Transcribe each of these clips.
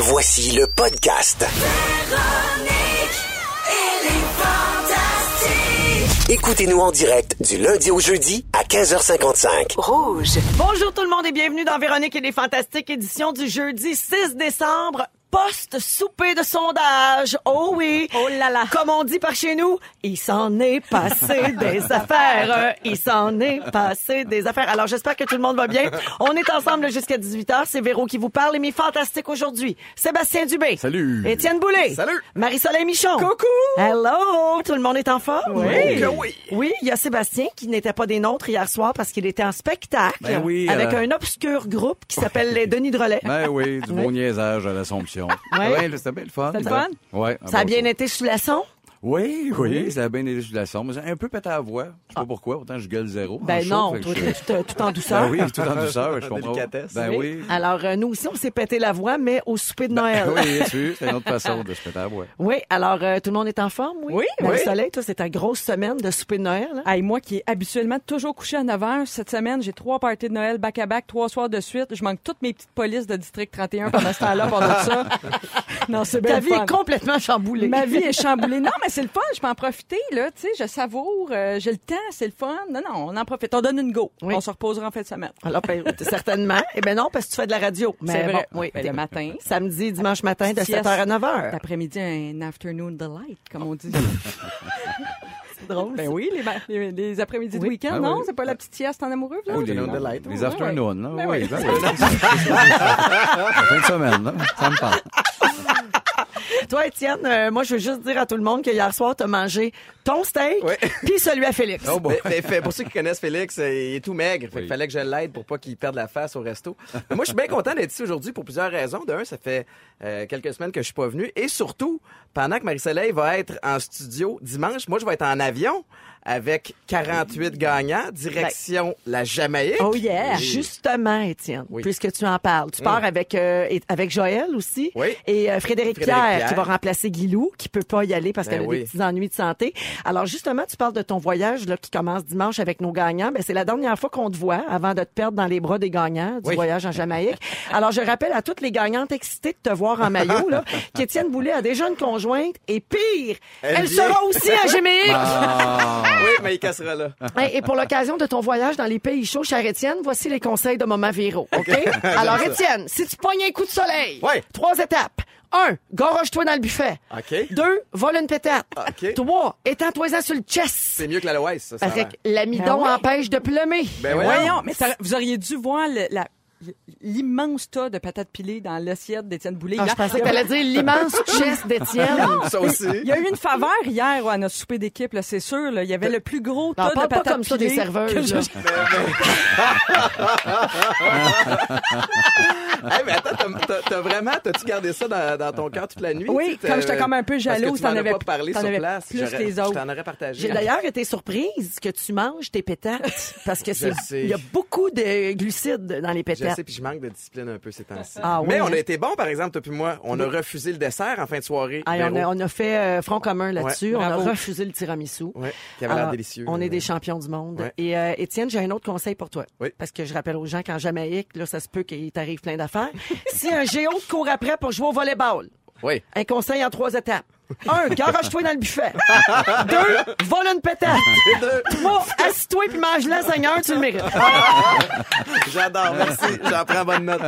Voici le podcast. Écoutez-nous en direct du lundi au jeudi à 15h55. Bonjour tout le monde et bienvenue dans Véronique et les Fantastiques, édition du jeudi 6 décembre. Post-souper de sondage. Oh oui. Oh là là. Comme on dit par chez nous, il s'en est passé des affaires. Il s'en est passé des affaires. Alors j'espère que tout le monde va bien. On est ensemble jusqu'à 18h. C'est Véro qui vous parle et mes fantastiques aujourd'hui. Sébastien Dubé. Salut. Étienne Boulay. Salut. Marie-Soleil Michon. Coucou. Hello. Tout le monde est en forme? Oui. Oui. Oui, il y a Sébastien qui n'était pas des nôtres hier soir parce qu'il était en spectacle Ben oui, avec euh, un obscur groupe qui s'appelle les Denis de Relais. Ben oui, du bon niaisage à l'Assomption. Ouais. Ouais, c'était le fun. C'était le fun? Ouais. Ça a bien été sous la son? Oui, oui, ça a bien la sombre. J'ai un peu pété à la voix. Je sais pas pourquoi, autant je gueule zéro. en Ben non, toi, je- tout, tout en douceur. Ben oui, tout en douceur, je comprends. délicatesse. Ben oui. Alors, euh, nous aussi, on s'est pété la voix, mais au souper de Noël. Ben oui, bien sûr, c'est une autre façon de se péter à la voix. Oui, alors, euh, tout le monde est en forme, oui? Oui, Marie-Soleil, toi, c'est ta grosse semaine de souper de Noël. hein? Hey, moi qui est habituellement toujours couché à 9 h, cette semaine, j'ai trois parties de Noël back-à-back, trois soirs de suite. Je manque toutes mes petites polices de District 31 pendant ce temps-là, pendant ça. Non, c'est bien Ta le vie fun. est complètement chamboulée. Ma vie est chamboulée. Non, mais c'est le fun, je peux en profiter, là. Tu sais, je savoure, euh, j'ai le temps, c'est le fun. Non, non, on en profite. On donne une go. Oui. On se reposera en fin de semaine. Alors, ben, certainement. Eh ben non, parce que tu fais de la radio. Mais C'est vrai. bon, oui. Ben, le matin. Samedi, dimanche matin, de Sieste. 7h à 9h. L'après-midi, un afternoon delight, comme on dit. C'est drôle. ben oui, les, les, les après-midi Oui. de week-end, Ah non? oui. C'est pas la petite sieste en amoureux, là? Oh, les, Afternoon delight. les Ouais, afternoons, là. Ben oui, oui. ben oui. Fin de semaine, là. Ça me parle. Toi, Étienne, euh, moi, je veux juste dire à tout le monde que hier soir, tu as mangé ton steak Oui. puis celui à Félix. Oh, bon. Mais- mais fait- pour ceux qui connaissent Félix, euh, il est tout maigre. Fait Oui. qu'il fallait que je l'aide pour pas qu'il perde la face au resto. Mais moi, je suis bien content d'être ici aujourd'hui pour plusieurs raisons. D'un, ça fait euh, quelques semaines que je suis pas venu. Et surtout, pendant que Marie-Soleil va être en studio dimanche, moi, je vais être en avion avec 48 gagnants, direction la Jamaïque. Oh yeah! Justement, Étienne, Oui. puisque tu en parles. Tu pars avec euh, avec Joël aussi Oui. et euh, Frédéric, Frédéric Pierre, Pierre. qui va remplacer Guilou, qui peut pas y aller parce Ben qu'elle a oui. des petits ennuis de santé. Alors justement, tu parles de ton voyage là, qui commence dimanche avec nos gagnants. Ben, c'est la dernière fois qu'on te voit avant de te perdre dans les bras des gagnants du Oui. voyage en Jamaïque. Alors je rappelle à toutes les gagnantes excitées de te voir en maillot là, qu'Étienne Boulet a déjà une conjointe et pire, elle, sera aussi à Jamaïque. Ah. Oui, mais il cassera là. Hey, Et pour l'occasion de ton voyage dans les pays chauds, cher Étienne, voici les conseils de Maman Véro, OK? Alors, Étienne, si tu pognes un coup de soleil, Ouais. trois étapes. Un, goroge-toi dans le buffet. OK. Deux, vole une pétate. OK. Trois, étends-toi sur le chest. C'est mieux que l'aloès, ça. Parce que l'amidon Ben ouais. empêche de plumer. Ben Mais voyons. voyons, mais ça- vous auriez dû voir le- la- l'immense tas de patates pilées dans l'assiette d'Étienne Boulay. Ah, je pensais il que y a- t'allais dire l'immense chest d'Étienne. Ça aussi. Il y a eu une faveur hier à notre souper d'équipe, c'est sûr. là. Il y avait le plus gros tas Non, de parle pas patates comme ça des pilées serveuses, que je- là. Hey, mais attends, t'as- vraiment, t'as-tu gardé ça dans, dans ton cœur toute la nuit? Oui, comme j'étais comme un peu parce jalouse, que tu t'en avais- pas parlé sur avais place. plus les autres. Je t'en aurais partagé. J'ai d'ailleurs été surprise que tu manges tes pétates parce que c'est il y a beaucoup de glucides dans les Je sais, puis je manque de discipline un peu ces temps-ci. Ah oui, Mais on hein? a été bon, par exemple, toi puis moi. On a refusé le dessert en fin de soirée. Ah, on, a, Véro. on a fait euh, front commun là-dessus. Ouais, on a refusé le tiramisu. Ouais, qui avait l'air Alors, délicieux. On est des champions du monde. Ouais. Et euh, Étienne, j'ai un autre conseil pour toi. Oui. Parce que je rappelle aux gens qu'en Jamaïque, là, ça se peut qu'il t'arrive plein d'affaires. si un géo te court après pour jouer au volleyball, Oui. un conseil en trois étapes. Un, garage-toi dans le buffet. Deux, vole une pétate. Trois, assis-toi puis mange-la, Seigneur, tu le mérites. J'adore, merci. J'en prends bonne note.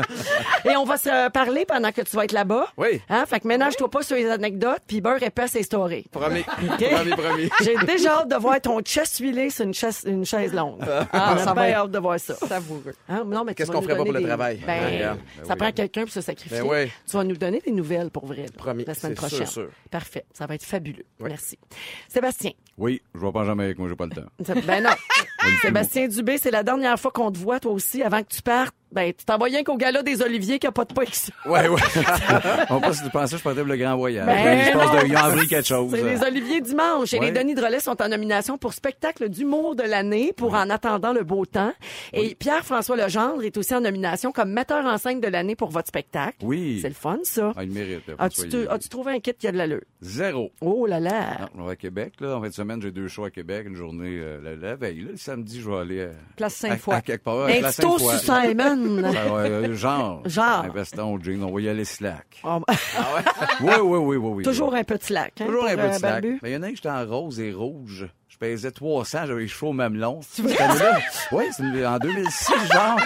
Et on va se parler pendant que tu vas être là-bas. Oui. Hein? Fait que ménage-toi pas sur les anecdotes, puis beurre épais ses stories. Promis. Promis, promis. J'ai déjà hâte de voir ton chest huilé sur une chaise, une chaise longue. Ah, On ça va hâte de voir ça. savoureux. Hein? Non, mais tu Qu'est-ce qu'on ferait pas pour le travail? Ben, Ben. Ben ça oui. prend quelqu'un pour se sacrifier. Ben oui. Tu vas nous donner des nouvelles pour vrai. Promis. La semaine C'est prochaine. sûr, sûr. Parfait. Ça va être fabuleux. Oui. Merci. Sébastien. Oui, je vois pas jamais avec moi, j'ai pas le temps. Ben non. Sébastien Dubé, c'est la dernière fois qu'on te voit, toi aussi, avant que tu partes. Ben, tu t'envoies rien qu'au gala des Oliviers qui a pas de pas ça. Ouais, ouais. On pas si tu pensais que je partais pour le grand voyage. Ben je pense non. de ils ont appris quelque chose. C'est les Oliviers dimanche. Et Ouais. les Denis de Relais sont en nomination pour spectacle d'humour de l'année pour En attendant le beau temps. Et Pierre-François Legendre est aussi en nomination comme metteur en scène de l'année pour votre spectacle. Oui. C'est le fun, ça. Ah, il mérite. As-tu te- trouvé un kit qui a de l'allure? Zéro. Oh là là. Non, on va à Québec, là. En fin de semaine, j'ai deux shows à Québec, une journée euh, la, la veille. Là, le samedi, je vais aller euh, Place à, Sainte-Foy. à quelque part. à Place petit jean. Va, euh, genre. Genre. Un veston jean, on va y aller slack. Oh, Oui, oui, oui, oui, oui. toujours un petit lac. Hein, Toujours un peu de euh, slack. Barbu. Mais il y en a un qui était en rose et rouge. Pesais 300, j'avais les cheveux au mamelon. C'est vrai? Oui, c'est en 2006, genre.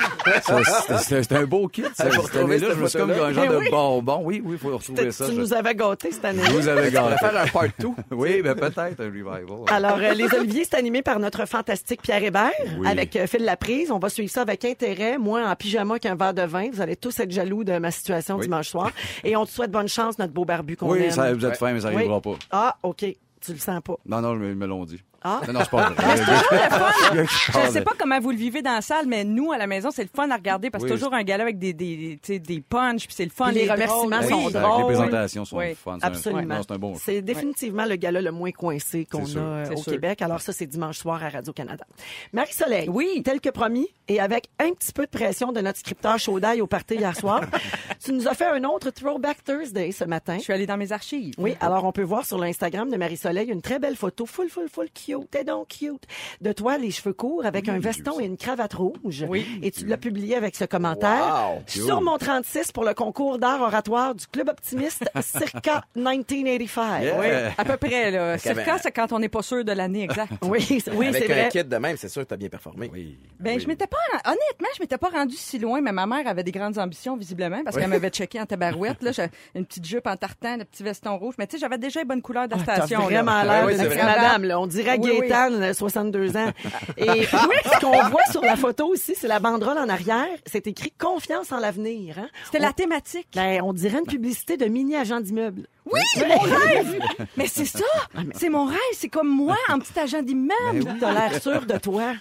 C'était- un beau kit. Cette année-là, je me suis comme un genre oui. de bonbon. Oui, oui, il faut retrouver ça. tu nous avais gâtés cette année. je vous avais On va gâté. faire un part tout. Oui, ben peut-être un revival. Alors, euh, les Oliviers, c'est animé par notre fantastique Pierre Hébert Oui. avec euh, Phil Laprise. On va suivre ça avec intérêt. Moi, en pyjama qu'un verre de vin. Vous allez tous être jaloux de ma situation Oui. dimanche soir. Et on te souhaite bonne chance, notre beau barbu qu'on Oui, aime. ça, vous êtes fin, mais ça Oui. n'arrivera pas. Ah, OK. Tu le sens pas. Non, non, ils me l'ont dit. Ah. Non, non, c'est pas vrai. Je sais pas comment vous le vivez dans la salle, mais nous, à la maison, c'est le fun à regarder parce que Oui. c'est toujours un gala avec des, des, tu sais, des punchs, puis c'est le fun. Puis les drôles. remerciements sont c'est drôles. Les présentations sont Oui. fun. C'est un- Absolument. C'est un bon show. C'est définitivement le gala le moins coincé qu'on a C'est sûr. euh, C'est au. Québec. Alors ça, c'est dimanche soir à Radio-Canada. Marie-Soleil, Oui. tel que promis, et avec un petit peu de pression de notre scripteur chaud d'ail au party hier soir, tu nous as fait un autre Throwback Thursday ce matin. Je suis allée dans mes archives. Oui, alors on peut voir sur l'Instagram de Marie-Soleil une très belle photo, full, full, full cute, t'es donc cute, de toi, les cheveux courts, avec un veston et une cravate rouge. Oui. Et tu l'as publié avec ce commentaire. Wow. Sur mon 36 pour le concours d'art oratoire du Club Optimiste, circa 1985. Yeah. Oui. À peu près, là. ben- Circa, c'est quand on n'est pas sûr de l'année exacte. Oui, c'est- oui, Avec un vrai. kit de même, c'est sûr que t'as bien performé. Oui. Ben, Oui. je m'étais pas, honnêtement, je m'étais pas rendu si loin, mais ma mère avait des grandes ambitions, visiblement, parce qu'elle m'avait checké en tabarouette, là. J'ai une petite jupe en tartan, le petit veston rouge. Mais tu sais, j'avais déjà une bonne couleur de Ah, T'as station. vraiment l'air vrai. madame, là. On dirait Oui, oui. Gaétane, euh, 62 ans. Et ce qu'on voit sur la photo aussi, c'est la banderole en arrière. C'est écrit confiance en l'avenir, hein. C'était la thématique. Ben, on dirait une publicité de mini agent d'immeuble. Oui, c'est mon rêve! Mais c'est ça! C'est mon rêve, c'est comme moi, en petit agent d'immeuble. T'as l'air sûr de toi.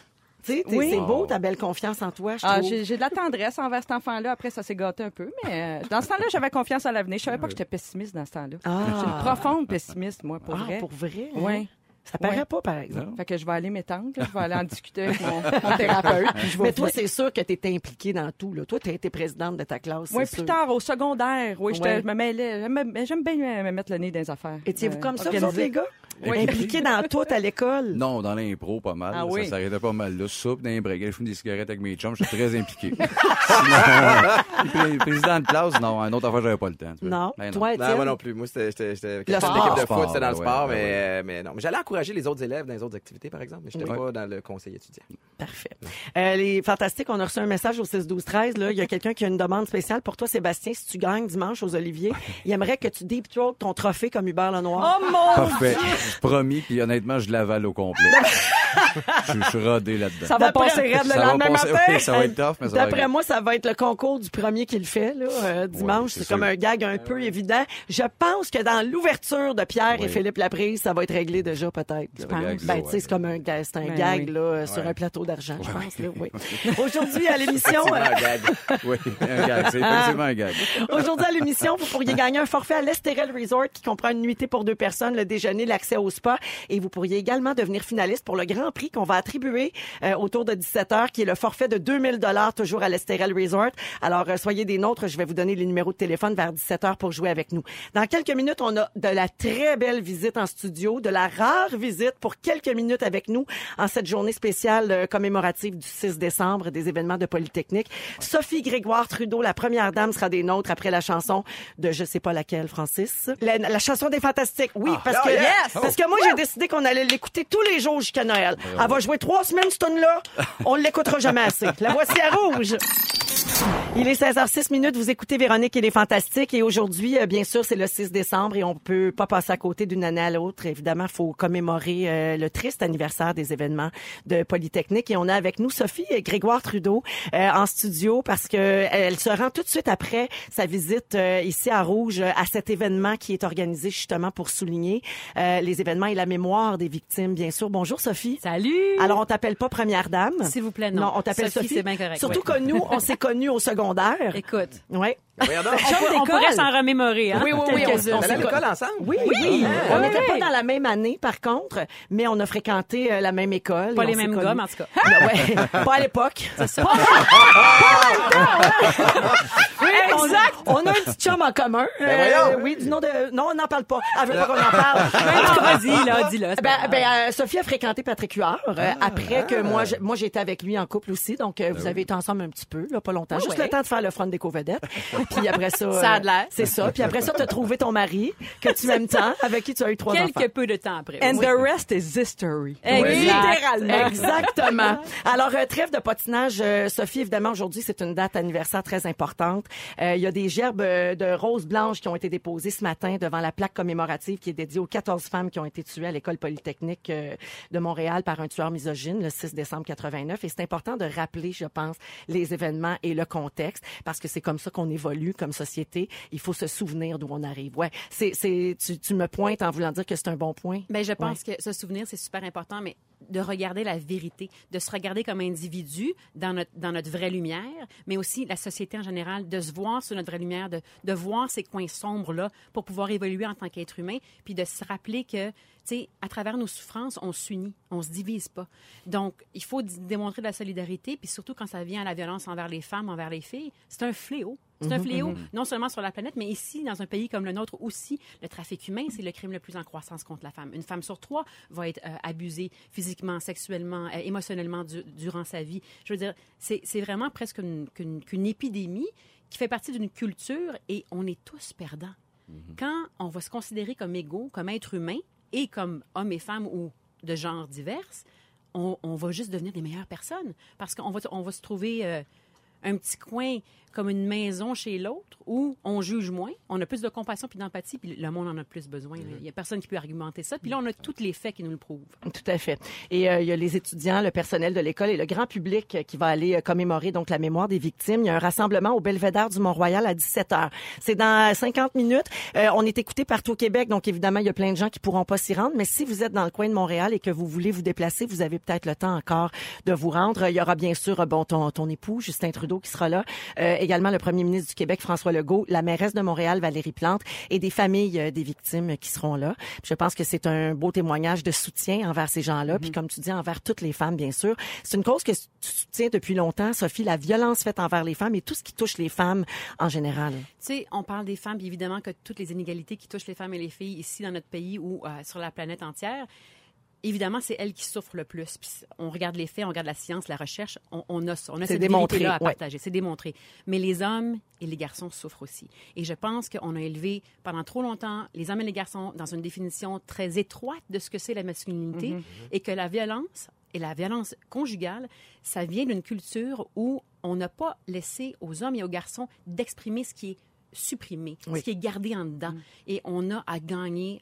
Oui. c'est beau, ta belle confiance en toi, je Ah, j'ai de la tendresse envers cet enfant-là. Après, ça s'est gâté un peu. Mais euh, dans ce temps-là, j'avais confiance en l'avenir. Je savais pas que j'étais pessimiste dans ce temps-là. Ah. Je suis une profonde pessimiste, moi, pour ah, vrai. pour vrai? hein? Ça paraît Ouais. pas, par exemple. Fait que je vais aller m'étendre. Je vais aller en discuter avec mon, mon thérapeute. puis je vais Mais toi, c'est sûr que tu étais impliquée dans tout. Là. Toi, tu as été présidente de ta classe. Oui, plus sûr. tard, au secondaire. Oui, Ouais. je me mêlais. J'aime j'aime bien me mettre le nez dans les affaires. Étiez-vous Euh, comme ça, vous organisé. autres, les gars? Oui. Impliqués dans tout à l'école? Non, dans l'impro, pas mal. Ah oui. Ça s'arrêtait pas mal là. Soupe, dans les breguets, je fume des cigarettes avec mes chums. J'étais très impliqué. Sinon, président de classe, non, un autre affaire, j'avais pas le temps. Non. Ben Toi, Non, moi non plus. Moi, c'était j'étais- sport. d'équipe de foot, c'était dans le ouais, sport, ouais. euh, mais non. Mais j'allais encourager les autres élèves dans les autres activités, par exemple, mais j'étais Ouais. pas dans le conseil étudiant. Parfait. Euh, les fantastiques, on a reçu un message au 6 12 13 là, il y a quelqu'un qui a une demande spéciale pour toi Sébastien si tu gagnes dimanche aux Oliviers, il aimerait que tu deep throat ton trophée comme Hubert Lenoir. Oh mon Parfait. Promis, puis honnêtement, je l'avale au complet. je, je suis rodé là-dedans. Ça va D'après- passer raide le lendemain matin. oui, ça va être tough, mais ça va D'après être- moi, ça va être le concours du premier qui le fait là, euh, dimanche. c'est comme un gag un peu évident. Je pense que dans l'ouverture de Pierre et Oui. Philippe Laprise, ça va être réglé déjà peut-être. là. Ce gag-là, Ben, tu sais, ouais. c'est comme un gag, c'est un Ben gag oui. là, euh, sur Ouais. un plateau d'argent, je pense. Là, oui. Aujourd'hui à l'émission, C'est euh, un gag. Oui, un gag. C'est effectivement un gag. Aujourd'hui à l'émission, vous pourriez gagner un forfait à l'Estérel Resort qui comprend une nuitée pour deux personnes, le déjeuner, l'accès au spa et vous pourriez également devenir finaliste pour le grand prix qu'on va attribuer euh, autour de 17 heures qui est le forfait de 2000 dollars toujours à l'Estérel Resort. Alors euh, soyez des nôtres, je vais vous donner les numéros de téléphone vers 17 heures pour jouer avec nous. Dans quelques minutes, on a de la très belle visite en studio, de la rare visite pour quelques minutes avec nous en cette journée spéciale euh, commémorative du 6 décembre des événements de Polytechnique. Sophie Grégoire Trudeau, la première dame, sera des nôtres après la chanson de je sais pas laquelle, Francis. La, la chanson des Fantastiques. Oui, parce que Oh, yes! parce que moi j'ai décidé qu'on allait l'écouter tous les jours jusqu'à Noël. Elle va jouer trois semaines ce tune là. On l'écoutera jamais assez. La voici à rouge. Il est 16h06 minutes. Vous écoutez Véronique et les Fantastiques. Et aujourd'hui, euh, bien sûr, c'est le 6 décembre et on peut pas passer à côté d'une année à l'autre. Évidemment, faut commémorer euh, le triste anniversaire des événements de Polytechnique. Et on a avec nous Sophie et Grégoire Trudeau euh, en studio parce que elle se rend tout de suite après sa visite euh, ici à Rouge à cet événement qui est organisé justement pour souligner les événements et la mémoire des victimes, bien sûr. Bonjour Sophie. Salut! Alors, on t'appelle pas première dame. S'il vous plaît, non. on t'appelle Sophie, Sophie. c'est bien correct. Surtout que nous, on s'est connus au secondaire. Écoute, Ouais. Chum On, pourrait s'en remémorer, hein? Oui, oui, oui, on- on On s'est allait à l'école ensemble? Oui, oui. Ah, on ouais. n'était pas dans la même année, par contre, mais on a fréquenté euh, la même école. Pas les on mêmes gommes, en tout cas. Ouais, pas à l'époque. C'est ça. exact. On, on a un petit chum en commun. Euh, Ben voyons. oui, du nom de. Non, on n'en parle pas. Elle veut pas qu'on en parle. En tout cas, vas-y, là, dis-le. Ben, pas ben, euh, Sophie a fréquenté Patrick Huard euh, après que moi, je- moi j'étais avec lui en couple aussi. Donc, euh, vous avez été ensemble un petit peu, là, pas longtemps. Juste le temps de faire le front des co-vedettes. Puis après ça. Ça a euh, de l'air. C'est ça. Puis après ça, tu as trouvé ton mari, que tu aimes tant, avec qui tu as eu trois enfants. Quelques peu de temps après. And Oui. the rest is history. Exact. Littéralement. Exactement. Alors, euh, trêve de patinage, euh, Sophie, évidemment, aujourd'hui, c'est une date anniversaire très importante. Euh, Il y a des gerbes euh, de roses blanches qui ont été déposées ce matin devant la plaque commémorative qui est dédiée aux 14 femmes qui ont été tuées à l'école polytechnique euh, de Montréal par un tueur misogyne le 6 décembre 89. Et c'est important de rappeler, je pense, les événements et le contexte parce que c'est comme ça qu'on évolue comme société. Il faut se souvenir d'où on arrive. Ouais, c'est, c'est, tu, tu me pointes en voulant dire que c'est un bon point. Ben, je pense que se souvenir, c'est super important, mais de regarder la vérité, de se regarder comme individu dans notre, dans notre vraie lumière, mais aussi la société en général, de se voir sur notre vraie lumière, de, de voir ces coins sombres-là pour pouvoir évoluer en tant qu'être humain, puis de se rappeler que, sais, à travers nos souffrances, on s'unit, on se divise pas. Donc, il faut démontrer de la solidarité, puis surtout quand ça vient à la violence envers les femmes, envers les filles, c'est un fléau. C'est un fléau, non seulement sur la planète, mais ici, dans un pays comme le nôtre aussi, le trafic humain, c'est le crime le plus en croissance contre la femme. Une femme sur trois va être euh, abusée physiquement, sexuellement, euh, émotionnellement du- durant sa vie. Je veux dire, c'est vraiment presque une- qu'une qu'une épidémie qui fait partie d'une culture et on est tous perdants. Quand on va se considérer comme égaux, comme être humain et comme hommes et femmes ou de genres divers, on, va juste devenir des meilleures personnes parce qu'on va, on va se trouver euh, un petit coin comme une maison chez l'autre où on juge moins, on a plus de compassion puis d'empathie, puis le monde en a plus besoin. là. Il y a personne qui peut argumenter ça. Puis là, on a tous les faits qui nous le prouvent. Tout à fait. Et euh, il y a les étudiants, le personnel de l'école et le grand public euh, qui va aller euh, commémorer donc la mémoire des victimes. Il y a un rassemblement au Belvédère du Mont-Royal à 17 h. C'est dans 50 minutes. Euh, on est écouté partout au Québec, donc évidemment il y a plein de gens qui pourront pas s'y rendre. Mais si vous êtes dans le coin de Montréal et que vous voulez vous déplacer, vous avez peut-être le temps encore de vous rendre. Il y aura bien sûr bon ton, ton époux Justin Trudeau qui sera là, Euh, également le premier ministre du Québec François Legault, la mairesse de Montréal Valérie Plante et des familles euh, des victimes qui seront là. Puis je pense que c'est un beau témoignage de soutien envers ces gens-là, puis comme tu dis envers toutes les femmes bien sûr. C'est une cause que tu soutiens depuis longtemps, Sophie, la violence faite envers les femmes et tout ce qui touche les femmes en général. Tu sais, on parle des femmes, puis évidemment que toutes les inégalités qui touchent les femmes et les filles ici dans notre pays ou euh, sur la planète entière, évidemment, c'est elles qui souffrent le plus. Puis on regarde les faits, on regarde la science, la recherche, on, on a, on a cette démontré, vérité-là à ouais. partager. C'est démontré. Mais les hommes et les garçons souffrent aussi. Et je pense qu'on a élevé pendant trop longtemps les hommes et les garçons dans une définition très étroite de ce que c'est la masculinité Mm-hmm. et que la violence et la violence conjugale, ça vient d'une culture où on n'a pas laissé aux hommes et aux garçons d'exprimer ce qui est supprimé, Oui. ce qui est gardé en dedans. Et on a à gagner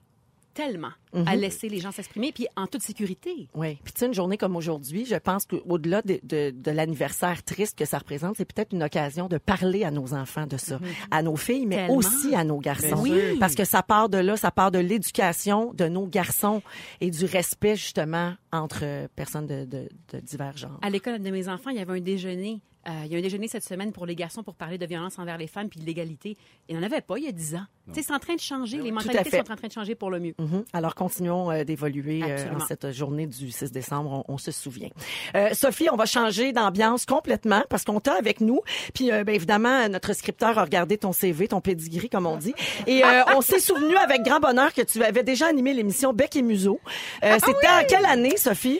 tellement à laisser les gens s'exprimer, puis en toute sécurité. Oui. Puis tu sais, une journée comme aujourd'hui, je pense qu'au-delà de, de, de l'anniversaire triste que ça représente, c'est peut-être une occasion de parler à nos enfants de ça, à nos filles, mais Tellement. aussi à nos garçons. Sûr. Parce que ça part de là, ça part de l'éducation de nos garçons et du respect justement entre personnes de, de, de divers genres. À l'école de mes enfants, il y avait un déjeuner. Euh, il y a un déjeuner cette semaine pour les garçons pour parler de violence envers les femmes puis de l'égalité. Il n'y en avait pas il y a 10 ans. Tu sais, c'est en train de changer. Les à mentalités sont en train de changer pour le mieux. Mhm. Alors, continuons euh, d'évoluer euh, en cette journée du 6 décembre, on, on se souvient. Euh, Sophie, on va changer d'ambiance complètement parce qu'on t'a avec nous. Puis, euh, ben, évidemment, notre scripteur a regardé ton CV, ton pedigree, comme on dit. Et euh, on s'est souvenu avec grand bonheur que tu avais déjà animé l'émission Bec et Museau. Euh, C'était en quelle année, Sophie?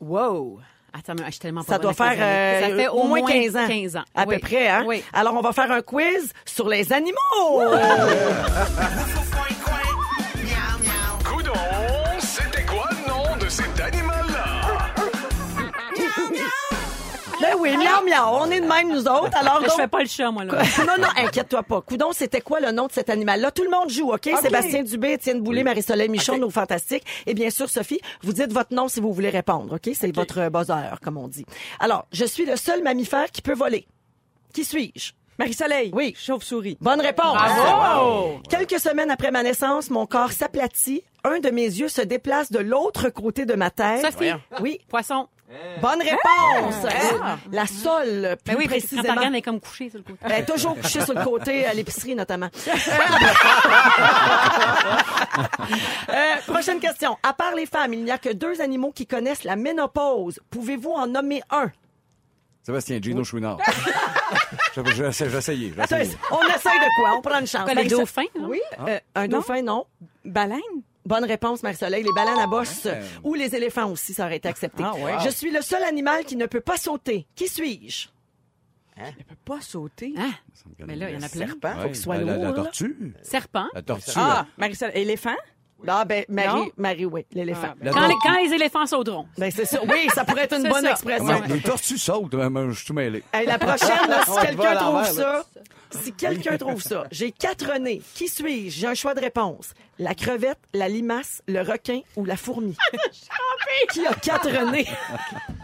Wow! Attends, mais je suis tellement pas Ça doit faire euh, Ça fait au moins 15 ans. 15 ans. À Oui. peu près, hein? Oui. Alors, on va faire un quiz sur les animaux. Ben oui, miaou, miaou. On est de même, nous autres. Alors, Je donc- fais pas le chat, moi, là. non, non, inquiète-toi pas. Coudon, c'était quoi le nom de cet animal-là? Tout le monde joue, OK? Sébastien Dubé, Étienne Boulay, Marie-Soleil Michon, nos fantastiques. Et bien sûr, Sophie, vous dites votre nom si vous voulez répondre, OK? C'est votre euh, buzzer, comme on dit. Alors, je suis le seul mammifère qui peut voler. Qui suis-je? Marie-Soleil. Oui. Chauve-souris. Bonne réponse. Bravo! Quelques semaines après ma naissance, mon corps s'aplatit. Un de mes yeux se déplace de l'autre côté de ma tête. Sophie? Oui. Poisson. Bonne réponse! Euh, La sole, plus Ben oui, parce que quand précisément. elle est comme couchée sur le côté. Elle est toujours couchée sur le côté, à l'épicerie notamment. Euh, prochaine question. À part les femmes, il n'y a que deux animaux qui connaissent la ménopause. Pouvez-vous en nommer un? Sébastien, Gino Chouinard. Je- je- J'essaie, essayé. on essaye de quoi? On prend une chance. Les Marie- dauphins? Oui. euh, un dauphin, non. Baleine? Bonne réponse, Marie-Soleil. Les baleines à bosse Ouais. ou les éléphants aussi, ça aurait été accepté. Ah, ouais. Je suis le seul animal qui ne peut pas sauter. Qui suis-je? Elle peut pas sauter. Ah, mais là, il y en a plein. Serpent. Ouais, qu'il soit la, la- la lourd, là. tortue. Serpent? La tortue. Ah, Marisol, éléphant? Ah, ben, Marie, Non? Marie, oui, l'éléphant. Ah, La Quand les, tortue. quand les éléphants sauteront. Ben, c'est ça. Oui, ça pourrait être une C'est bonne ça. expression. Ouais, les tortues sautent, mais moi, je suis tout mêlé. Hey, la prochaine, là, si On va quelqu'un trouve ça, si quelqu'un trouve ça, j'ai quatre nez. Qui suis-je? J'ai un choix de réponse. La crevette, la limace, le requin ou la fourmi? Qui a quatre nez?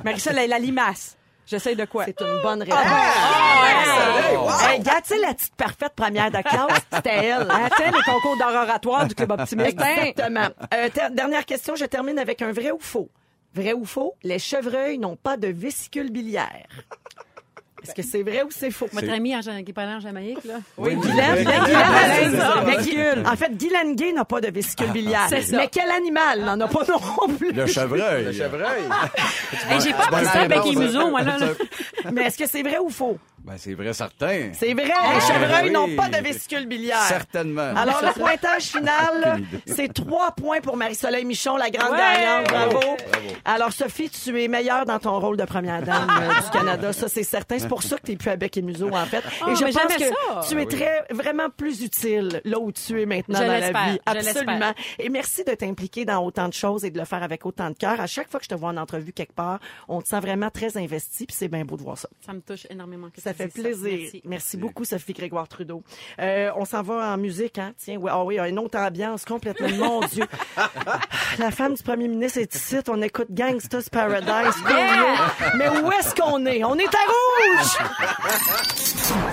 Marisol, est la limace. J'essaie de quoi? C'est une bonne réponse. Ah, Hey, regarde, tu sais, la petite parfaite première de classe, c'était elle. Ah, tiens, les concours d'art oratoire du Club Optimiste. Exactement. Euh, dernière question, je termine avec un vrai ou faux? Vrai ou faux, les chevreuils n'ont pas de vésicule biliaire. Est-ce que c'est vrai ou c'est faux? Votre ami qui parlait en Jamaïque, là? Oui, Guylaine, En fait, Guylaine Gay n'a pas de vésicule biliaire. C'est ça. Mais quel animal n'en a pas non plus? Le chevreuil. Le chevreuil. J'ai pas appris ça avec les museaux, moi, là. Mais est-ce que c'est vrai ou faux? Ben, c'est vrai, certain. C'est vrai, les chevreuils oui. n'ont pas de vésicule biliaire. Certainement. Alors, le pointage final, c'est trois points pour Marie-Soleil Michon, la grande Ouais! gagnante. Bravo. Bravo. Alors, Sophie, tu es meilleure dans ton rôle de première dame euh, du Canada. Ça, c'est certain. C'est pour ça que tu es plus à bec et museau, en fait. Oh, et je pense que ça. tu es très, vraiment plus utile là où tu es maintenant Je dans la vie. Absolument. Et merci de t'impliquer dans autant de choses et de le faire avec autant de cœur. À chaque fois que je te vois en entrevue quelque part, on te sent vraiment très investi, puis c'est bien beau de voir ça. Ça me touche énormément. que Ça fait plaisir. Merci. Merci. beaucoup, Sophie Grégoire Trudeau. Euh, on s'en va en musique, hein? Tiens, ouais, ah oui, une autre ambiance complètement. Mon Dieu. La femme du premier ministre est ici. On écoute Gangsta's Paradise. Mais où est-ce qu'on est? On est à rouge!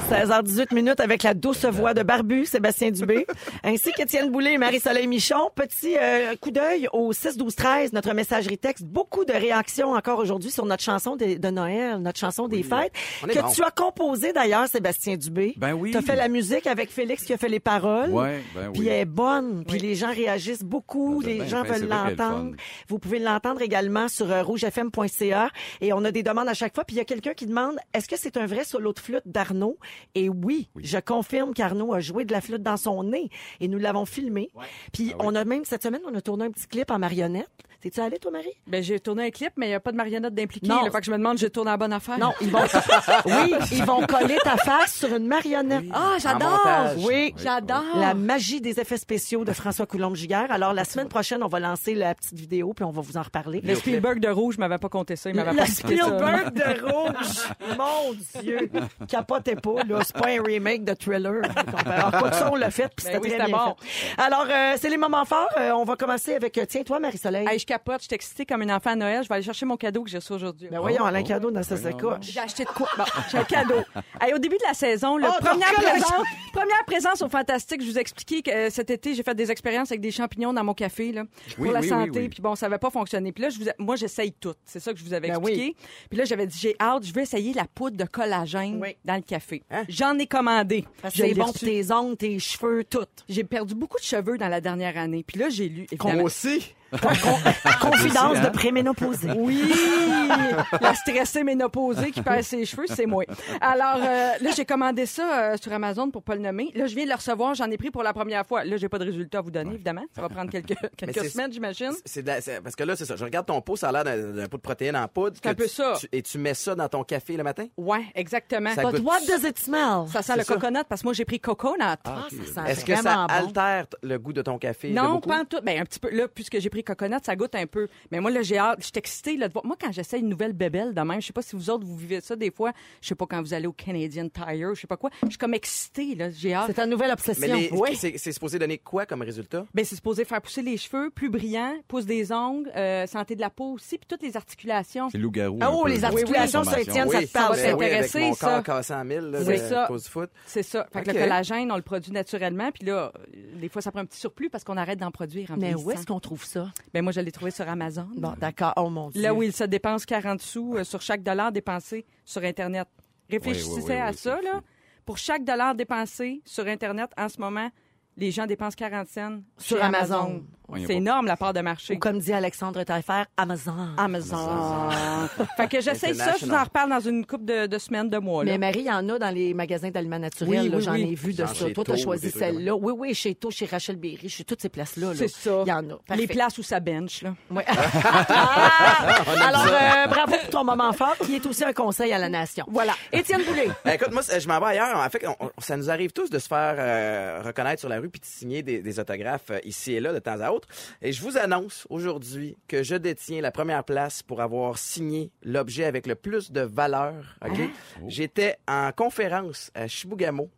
16h18 minutes avec la douce voix de Barbu, Sébastien Dubé, ainsi qu'Étienne Boulay et Marie-Soleil Michon. Petit euh, coup d'œil au 6-12-13, notre messagerie texte. Beaucoup de réactions encore aujourd'hui sur notre chanson de, de Noël, notre chanson des fêtes, que bon. tu as composé d'ailleurs, Sébastien Dubé. Ben oui. Tu as fait la musique avec Félix qui a fait les paroles. Ouais, ben Puis oui. elle est bonne, puis les gens réagissent beaucoup, c'est les bien gens c'est veulent l'entendre. Vous pouvez l'entendre également sur euh, rougefm.ca et on a des demandes à chaque fois. Puis il y a quelqu'un qui demande est-ce que c'est un vrai solo de flûte d'Arnaud? Et oui, je confirme qu'Arnaud a joué de la flûte dans son nez et nous l'avons filmé. Puis Ah on a même cette semaine, on a tourné un petit clip en marionnette. T'es-tu allé toi, Marie? Ben, j'ai tourné un clip, mais il n'y a pas de marionnette d'impliqué. Non. Le fait que je me demande, j'ai tourné la bonne affaire. Non, ils vont Oui, ils vont coller ta face sur une marionnette. Ah, j'adore! Oui, J'adore! La magie des effets spéciaux de François Coulombe-Giguère. Alors, la semaine prochaine, on va lancer la petite vidéo, puis on va vous en reparler. Le Spielberg de rouge m'avait pas compté ça. Il m'avait Le pas ça. Spielberg de rouge. Mon Dieu. Capotez pas, là. C'est pas un remake de thriller. Alors, quoi que ça, on l'a fait, puis Ben c'était oui, très bien bon. fait. Alors, euh, c'est les moments forts. Euh, on va commencer avec, euh, tiens, toi, Marie-Soleil. Hey, je capote, je suis excitée comme une enfant à Noël. Je vais aller chercher mon cadeau que j'ai reçu aujourd'hui. ben voyons, Alain oh. Cadeau dans sa sacoche. J'ai acheté de quoi? Bon, j'ai un cadeau. Hey, au début de la saison, le Oh, première, présence, première présence au Fantastique, je vous ai expliqué que euh, cet été, j'ai fait des expériences avec des champignons dans mon café là, pour Oui, la oui, santé. oui, oui. Puis bon, ça n'avait pas fonctionné. Puis là, je vous moi, j'essaye tout. C'est ça que je vous avais Ben expliqué. Puis là, j'avais dit, j'ai hâte, je vais essayer la poudre de collagène Oui. dans le café. Hein? J'en ai commandé. Parce que Je C'est l'ai bon pour reçu. tes ongles, tes cheveux, tout. J'ai perdu beaucoup de cheveux dans la dernière année. Puis là, j'ai lu, Qu'on évidemment. aussi. Confidence hein? de préménopausée. Oui, la stressée ménopausée qui perd ses cheveux, c'est moi. Alors euh, là, j'ai commandé ça euh, sur Amazon pour pas le nommer. Là, je viens de le recevoir, j'en ai pris pour la première fois. Là, j'ai pas de résultat à vous donner, évidemment. Ça va prendre quelques, quelques semaines, j'imagine. C'est parce que là, c'est ça. Je regarde ton pot, ça a l'air d'un pot de protéines en poudre. C'est un peu tu- ça. tu- et tu mets ça dans ton café le matin? Ouais, exactement. Ça Ça, But goûte- what does it smell? sent c'est le ça. coconut parce que moi, j'ai pris coconut. Ah, ça sent Est-ce que ça bon. altère le goût de ton café? Non, pas en tout. Ben, un petit peu. Là, puisque j'ai pris coconut, ça goûte un peu. Mais moi, là, j'ai hâte. Je suis excitée, là, de voir. Moi, quand j'essaie une nouvelle bébelle de même, je sais pas si vous autres, vous vivez ça des fois. Je sais pas quand vous allez au Canadian Tire, je sais pas quoi. Je suis comme excitée, là. J'ai hâte. C'est ta nouvelle obsession. Mais les- Ouais. c'est c'est supposé donner quoi comme résultat? Ben, c'est supposé faire pousser les cheveux, plus brillants, pousse des ongles, euh, santé de la peau aussi, puis toutes les articulations. C'est loup-garou. Ah, oh, les articulations, ça. Étienne, ça te parle, ça. ben oui, avec t'intéresser, ça. corps cassé en mille là, C'est de- ça. cause foot. C'est ça. Fait que Ok. le collagène, on le produit naturellement. Puis là, des fois, ça prend un petit surplus parce qu'on arrête d'en produire en Mais où est-ce qu'on trouve ça? Ben, moi, je l'ai trouvé sur Amazon. Bon, d'accord. Oh mon Dieu. Là où il se dépense 40 sous euh, sur chaque dollar dépensé sur Internet. Réfléchissez Oui, oui, oui, à oui, ça, là. fou. Pour chaque dollar dépensé sur Internet, en ce moment, les gens dépensent 40 cents Sur Amazon. C'est énorme, la part de marché. Ou comme dit Alexandre Taillefer, Amazon. Amazon. fait que j'essaye ça, je vous en reparle dans une couple de, de semaines, de mois. Là. Mais Marie, il y en a dans les magasins d'aliments naturels. Oui, oui, J'en oui. ai vu de ça. Toi, tu as choisi celle-là. Oui, oui, chez Tau, chez Rachel Berry, chez toutes ces places-là. là. C'est ça. Il y en a. Parfait. Les places où ça bench, là. Ouais. Ah! Alors, euh, bravo pour ton moment fort, qui est aussi un conseil à la nation. Voilà. Étienne Boulay. Ben, écoute, moi, je m'en vais ailleurs. En fait, on- ça nous arrive tous de se faire euh, reconnaître sur la rue puis de signer des, des autographes euh, ici et là de temps à autre. Et je vous annonce aujourd'hui que je détiens la première place pour avoir signé l'objet avec le plus de valeur. Ok, J'étais en conférence à Chibougamau.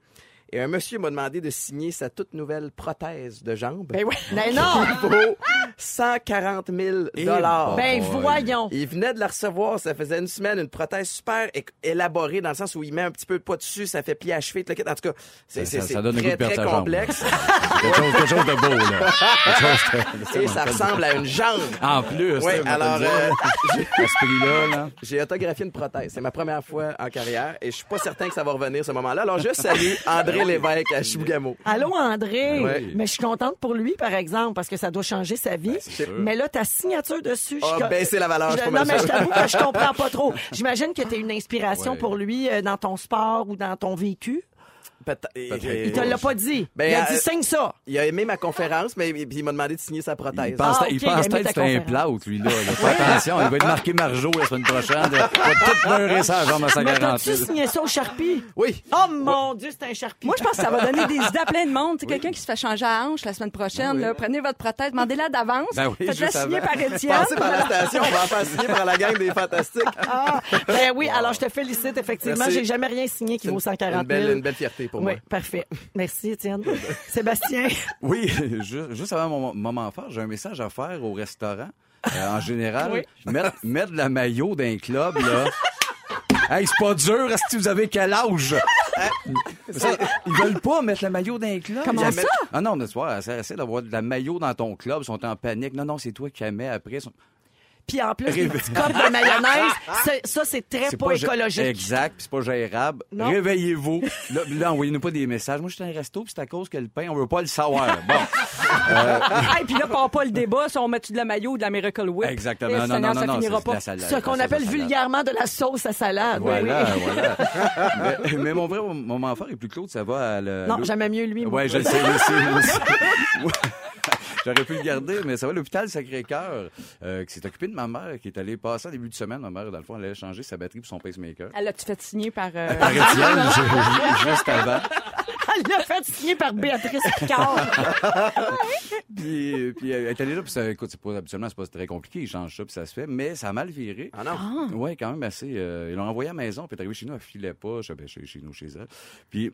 Et un monsieur m'a demandé de signer sa toute nouvelle prothèse de jambe. Ben oui. Ben non. qui vaut 140 000 dollars. Ben boy. voyons. Il venait de la recevoir, ça faisait une semaine, une prothèse super élaborée dans le sens où il met un petit peu de poids dessus, ça fait plier à cheville, tout le kit. en tout cas, c'est Ça- c'est- ça- donne très complexe quelque, chose, quelque chose de beau, là. Quelque chose de- et ça ressemble à une jambe. En plus, Oui, alors euh, dire, à ce prix-là, là. j'ai autographié une prothèse. C'est ma première fois en carrière et je suis pas certain que ça va revenir ce moment-là. Alors je salue André Lévesque à Chibougamau. Allô, André. Ouais. Mais je suis contente pour lui, par exemple, parce que ça doit changer sa vie. sûr. mais là, ta signature dessus. je Ah, suis co- baisser la valeur, je Je- non, mais je t'avoue que je comprends pas trop. J'imagine que tu une inspiration Ouais. pour lui euh, dans ton sport ou dans ton vécu. Il te l'a pas dit. Ben, il a euh, dit, signe ça. Il a aimé ma conférence, mais puis il m'a demandé de signer sa prothèse. Il pense, Ah, il pense peut-être que c'est un plâtre, lui, là. là. Fais attention, il va être marqué Marjo la semaine prochaine. Il va tout pleurer sa jambe à sa Mais garantie. t'as-tu signé ça au Sharpie? Oui. Oh mon Dieu, c'est un Sharpie. Moi, je pense que ça va donner des idées à plein de monde. Tu sais, Quelqu'un qui se fait changer à hanche la semaine prochaine, là, prenez votre prothèse, demandez-la d'avance. Ben oui, Faites-la signer avant. par Étienne. Passez par la station, on va en faire signer par la gang des fantastiques. Ah, ben oui, alors je te félicite, effectivement. J'ai jamais rien signé qui vaut 140 Une belle, 000. une belle fierté pour Oui, moi. parfait. Merci, Étienne. Sébastien. Oui, juste, avant mon moment fort, j'ai un message à faire au restaurant. Euh, en général, Oui. mettre, mettre de la maillot d'un club, là. Hey, c'est pas dur, est-ce que vous avez quel âge? Ça, ils veulent pas mettre le maillot d'un club. Comment Ils ça? mettent- Ah non, mais tu vois, essaie essaie d'avoir de la maillot dans ton club, ils sont en panique. Non, non, c'est toi qui la mets après. Puis en plus, Réveille- petits copes de mayonnaise, ça, c'est très pas, écologique. Exact, puis c'est pas gérable. Non. Réveillez-vous. Là, là, envoyez-nous pas des messages. Moi, je suis à un resto, puis c'est à cause que le pain, on veut pas le savoir. Bon. Et puis là, part pas le débat si on met-tu de la maillot ou de la Miracle Whip. Exactement. Eh, Non, non, non, ça non, finira c'est pas. salade, Ce qu'on appelle vulgairement de la sauce à salade. Voilà, oui. voilà. mais, mais mon vrai moment fort est plus Claude, ça va à le. Non, j'aimais mieux lui. Ouais, je le sais, je le sais, je le sais. Ouais. J'aurais pu le garder, mais ça va, l'hôpital Sacré-Cœur, euh, qui s'est occupé de ma mère, qui est allée passer en début de semaine. Ma mère, dans le fond, elle allait changer sa batterie pour son pacemaker. Elle l'a-tu fait signer par... euh, Par Étienne, ju- juste avant. Elle l'a fait signer par Béatrice Picard. Puis, puis elle est allée là, puis ça, écoute, c'est pas, habituellement, c'est pas très compliqué, ils changent ça, puis ça se fait, mais ça a mal viré. Ah non? Ouais, quand même assez. euh, ils l'ont envoyé à la maison, puis elle est arrivée chez nous, elle filait pas, je sais, ben, chez, chez nous, chez elle. Puis,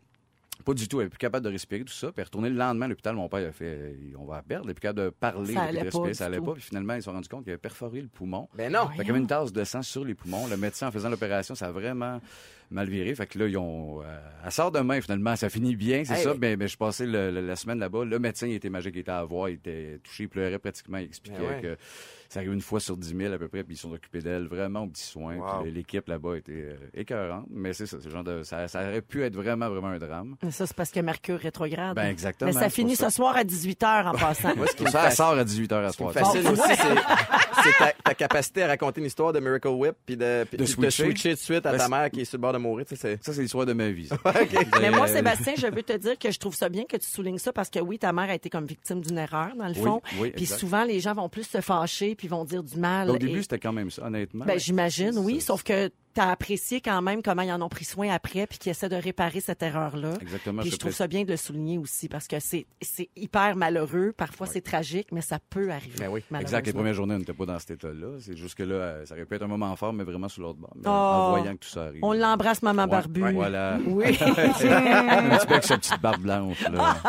pas du tout, elle est plus capable de respirer, tout ça. Puis, elle est retournée le lendemain à l'hôpital, mon père a fait, euh, on va la perdre, elle est plus capable de parler, Ça de allait respirer, pas ça du allait tout. pas. Puis finalement, ils se sont rendus compte qu'il avait perforé le poumon. Ben non. Fait qu'il y avait une tasse de sang sur les poumons. Le médecin, en faisant l'opération, ça a vraiment mal viré. Fait que là, ils ont. euh, elle sort demain, finalement. Ça finit bien, c'est Hey. ça. Ben, ben, je passais le- le- la semaine là-bas. Le médecin, il était magique, il était à voir, il était touché, il pleurait pratiquement. Il expliquait ouais. que ça arrive une fois sur 10 000 à peu près, puis ils sont occupés d'elle vraiment au petit soin. Wow. Puis l'équipe là-bas était euh, écœurante. Mais c'est ça, le genre de. Ça, ça aurait pu être vraiment, vraiment un drame. Mais Ça, c'est parce que Mercure rétrograde. Ben, exactement, Mais ça finit ça. ce soir à 18h en passant. Moi, ce qui me Ça, sort à 18 h à Ce qui me soir. fascine aussi, c'est c'est ta, ta capacité à raconter une histoire de Miracle Whip puis de, De de switcher. de suite à Ben, ta mère qui est sur le bord de mourir. Tu sais, c'est- Ça, c'est l'histoire de ma vie. ça. Mais moi, Euh, Sébastien, je veux te dire que je trouve ça bien que tu soulignes ça parce que oui, ta mère a été comme victime d'une erreur, dans le Oui, fond. oui, puis souvent, les gens vont plus se fâcher puis vont dire du mal. Au début, et- c'était quand même ça, honnêtement. Ben, j'imagine, oui. Sauf que tu as apprécié quand même comment ils en ont pris soin après puis qu'ils essaient de réparer cette erreur-là. Exactement. Puis je trouve ça bien de le souligner aussi parce que c'est hyper malheureux. Parfois, c'est tragique, mais ça peut arriver. Ben oui. Exact, les premières journées, on n'était pas dans cet état-là. C'est juste que là, euh, ça aurait pu être un moment fort, mais vraiment sous l'autre bord. Mais Oh. En voyant que tout ça arrive. On l'embrasse, maman Ouais, Barbu. ouais, voilà. Oui. Un petit peu avec sa petite barbe blanche, là.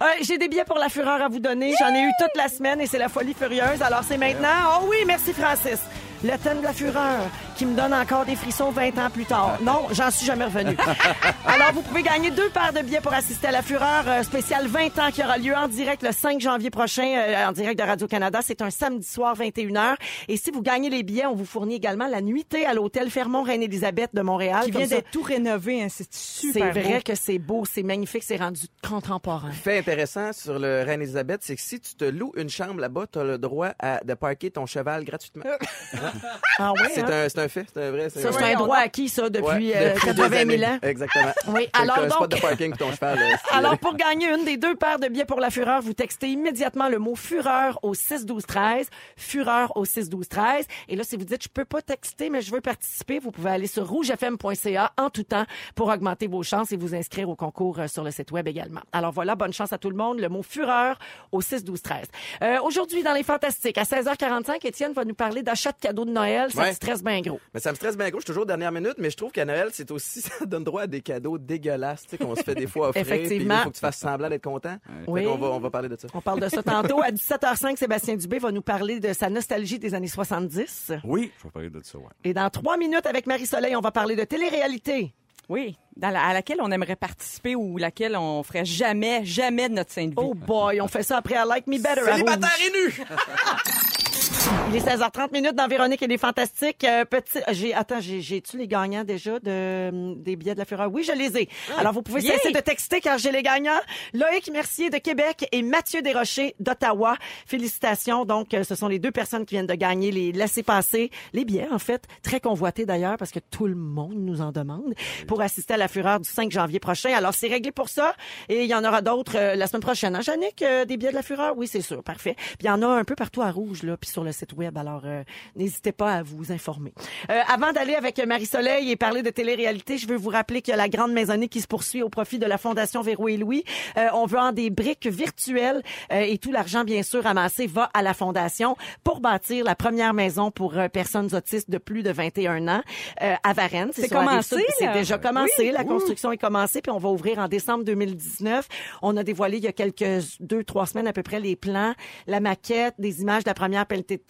Euh, J'ai des billets pour la fureur à vous donner. J'en ai eu toute la semaine et c'est la folie furieuse. Alors c'est maintenant. Oh oui, merci Francis. Le thème de la fureur, qui me donne encore des frissons 20 ans plus tard. Non, j'en suis jamais revenu. Alors, vous pouvez gagner deux paires de billets pour assister à la fureur euh, spéciale 20 ans qui aura lieu en direct le 5 janvier prochain, euh, en direct de Radio-Canada. C'est un samedi soir, 21h. Et si vous gagnez les billets, on vous fournit également la nuitée à l'hôtel Fermont-Reine-Élisabeth de Montréal. Qui vient d'être tout rénové, hein, c'est C'est super vrai beau. que c'est beau, c'est magnifique, c'est rendu contemporain. Fait intéressant sur le Reine-Élisabeth, c'est que si tu te loues une chambre là-bas, tu as le droit à, de parker ton cheval gratuitement. Ah oui, C'est hein? un, c'est un fait, c'est un vrai. Ça, c'est un droit acquis, ça, depuis, Ouais, euh, depuis deux 80 000 années. ans. Exactement. Oui, alors un spot donc- de parking pour ton cheval. euh. Alors, pour gagner une des deux paires de billets pour la Fureur, vous textez immédiatement le mot Fureur au 6 12 13 Fureur au 6 12 13 Et là, si vous dites, je peux pas texter, mais je veux participer, vous pouvez aller sur rougefm.ca en tout temps pour augmenter vos chances et vous inscrire au concours euh, sur le site web également. Alors voilà, bonne chance à tout le monde. Le mot Fureur au 6 12 13 Euh, Aujourd'hui, dans les Fantastiques, à 16h45, Étienne va nous parler d'achat de cadeaux de Noël. Ça Ouais. te stresse bien gros. Mais ça me stresse bien gros. Je suis toujours dernière minute, mais je trouve qu'à Noël, c'est aussi, ça donne droit à des cadeaux dégueulasses, tu sais, qu'on se fait des fois offrir. Effectivement. Il faut que tu fasses semblant d'être content. Oui. on va, on va parler de ça. On parle de ça tantôt. À 17h05, Sébastien Dubé va nous parler de sa nostalgie des années 70. Oui, je vais parler de ça, ouais. Et dans trois minutes, avec Marie-Soleil, on va parler de télé-réalité. Oui, dans la- à laquelle on aimerait participer ou laquelle on ferait jamais, jamais de notre sainte vie. Oh boy, on fait ça après I Like Me Better. à Célibataire et nu! Il est 16h30 minutes dans Véronique et les Fantastiques. Euh, petit, j'ai, attends, j'ai, j'ai-tu les gagnants déjà de, hum, des billets de la Fureur? Oui, je les ai. Alors, vous pouvez cesser de texter car j'ai les gagnants. Loïc Mercier de Québec et Mathieu Desrochers d'Ottawa. Félicitations. Donc, euh, ce sont les deux personnes qui viennent de gagner les laissez-passer, les billets, en fait. Très convoités d'ailleurs parce que tout le monde nous en demande pour assister à la Fureur du 5 janvier prochain. Alors, c'est réglé pour ça. Et il y en aura d'autres euh, la semaine prochaine. Hein, Jannick, euh, des billets de la Fureur? Oui, c'est sûr. Parfait. Puis il y en a un peu partout à Rouge, là, puis sur le site web. Alors, euh, n'hésitez pas à vous informer. Euh, avant d'aller avec Marie-Soleil et parler de télé-réalité, je veux vous rappeler qu'il y a la grande maisonnée qui se poursuit au profit de la Fondation Véro et Louis. Euh, on veut en des briques virtuelles euh, et tout l'argent, bien sûr, amassé va à la Fondation pour bâtir la première maison pour euh, personnes autistes de plus de 21 ans euh, à Varennes. C'est commencé. C'est déjà commencé. Oui. La construction est commencée, puis on va ouvrir en décembre 2019. On a dévoilé il y a quelques deux, trois semaines à peu près les plans, la maquette, des images de la première pelletée de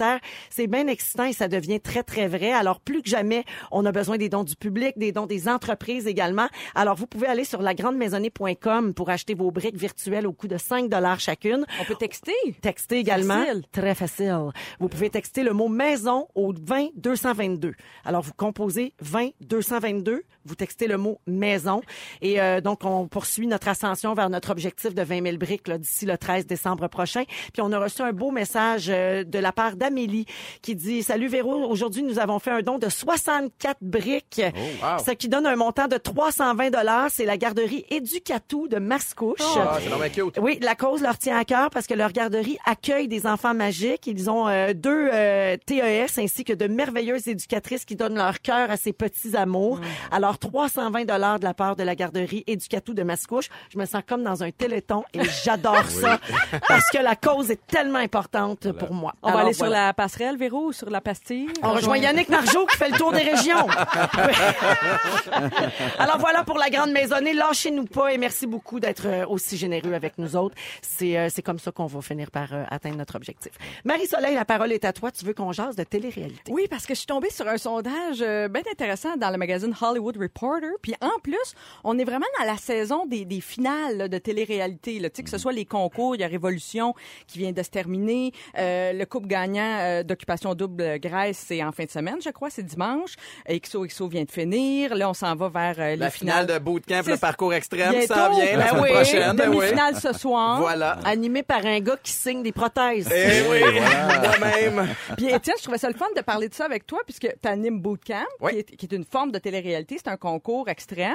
C'est bien excitant et ça devient très, très vrai. Alors, plus que jamais, on a besoin des dons du public, des dons des entreprises également. Alors, vous pouvez aller sur lagrandemaisonnée.com pour acheter vos briques virtuelles au coût de 5 dollars chacune. On peut texter. Texter également. Facile. Très facile. Vous pouvez texter le mot maison au 20 222. Alors, vous composez 20 222. Vous textez le mot maison. Et euh, donc, on poursuit notre ascension vers notre objectif de 20 000 briques d'ici le 13 décembre prochain. Puis, on a reçu un beau message euh, de la part d'Amélie qui dit « Salut Véro, aujourd'hui, nous avons fait un don de 64 briques, wow. ce qui donne un montant de 320 C'est la garderie Éducatou de Mascouche. Ah, c'est vraiment cute. Oui, la cause leur tient à cœur parce que leur garderie accueille des enfants magiques. Ils ont euh, deux euh, TES ainsi que de merveilleuses éducatrices qui donnent leur cœur à ces petits amours. Alors 320 dollars de la part de la garderie Éducatou de Mascouche. Je me sens comme dans un téléthon et j'adore ça parce que la cause est tellement importante pour moi. On va Alors, aller sur voilà. La passerelle, Véro, ou sur la pastille? On rejoint Yannick Margeau qui fait le tour des régions. Alors voilà pour la grande maisonnée. Lâchez-nous pas et merci beaucoup d'être euh, aussi généreux avec nous autres. C'est euh, c'est comme ça qu'on va finir par euh, atteindre notre objectif. Marie-Soleil, la parole est à toi. Tu veux qu'on jase de télé-réalité? Oui, parce que je suis tombée sur un sondage euh, bien intéressant dans le magazine Hollywood Reporter. Puis en plus, on est vraiment dans la saison des, des finales là, de télé-réalité. là. Tu sais, que ce soit les concours, il y a Révolution qui vient de se terminer. Euh, le couple gagnant euh, d'Occupation Double Grèce, c'est en fin de semaine, je crois, c'est dimanche. XOXO vient de finir. Là, on s'en va vers euh, les La finale de bootcamp, le parcours extrême, ça vient la Ben semaine oui, prochaine. Ben oui. Demi-finale ce soir. Voilà. Animé par un gars qui signe des prothèses. Eh oui, moi-même. Puis Étienne, je trouvais ça le fun de parler de ça avec toi puisque tu animes Bootcamp, Oui. qui, est, qui est une forme de télé-réalité, c'est un concours extrême.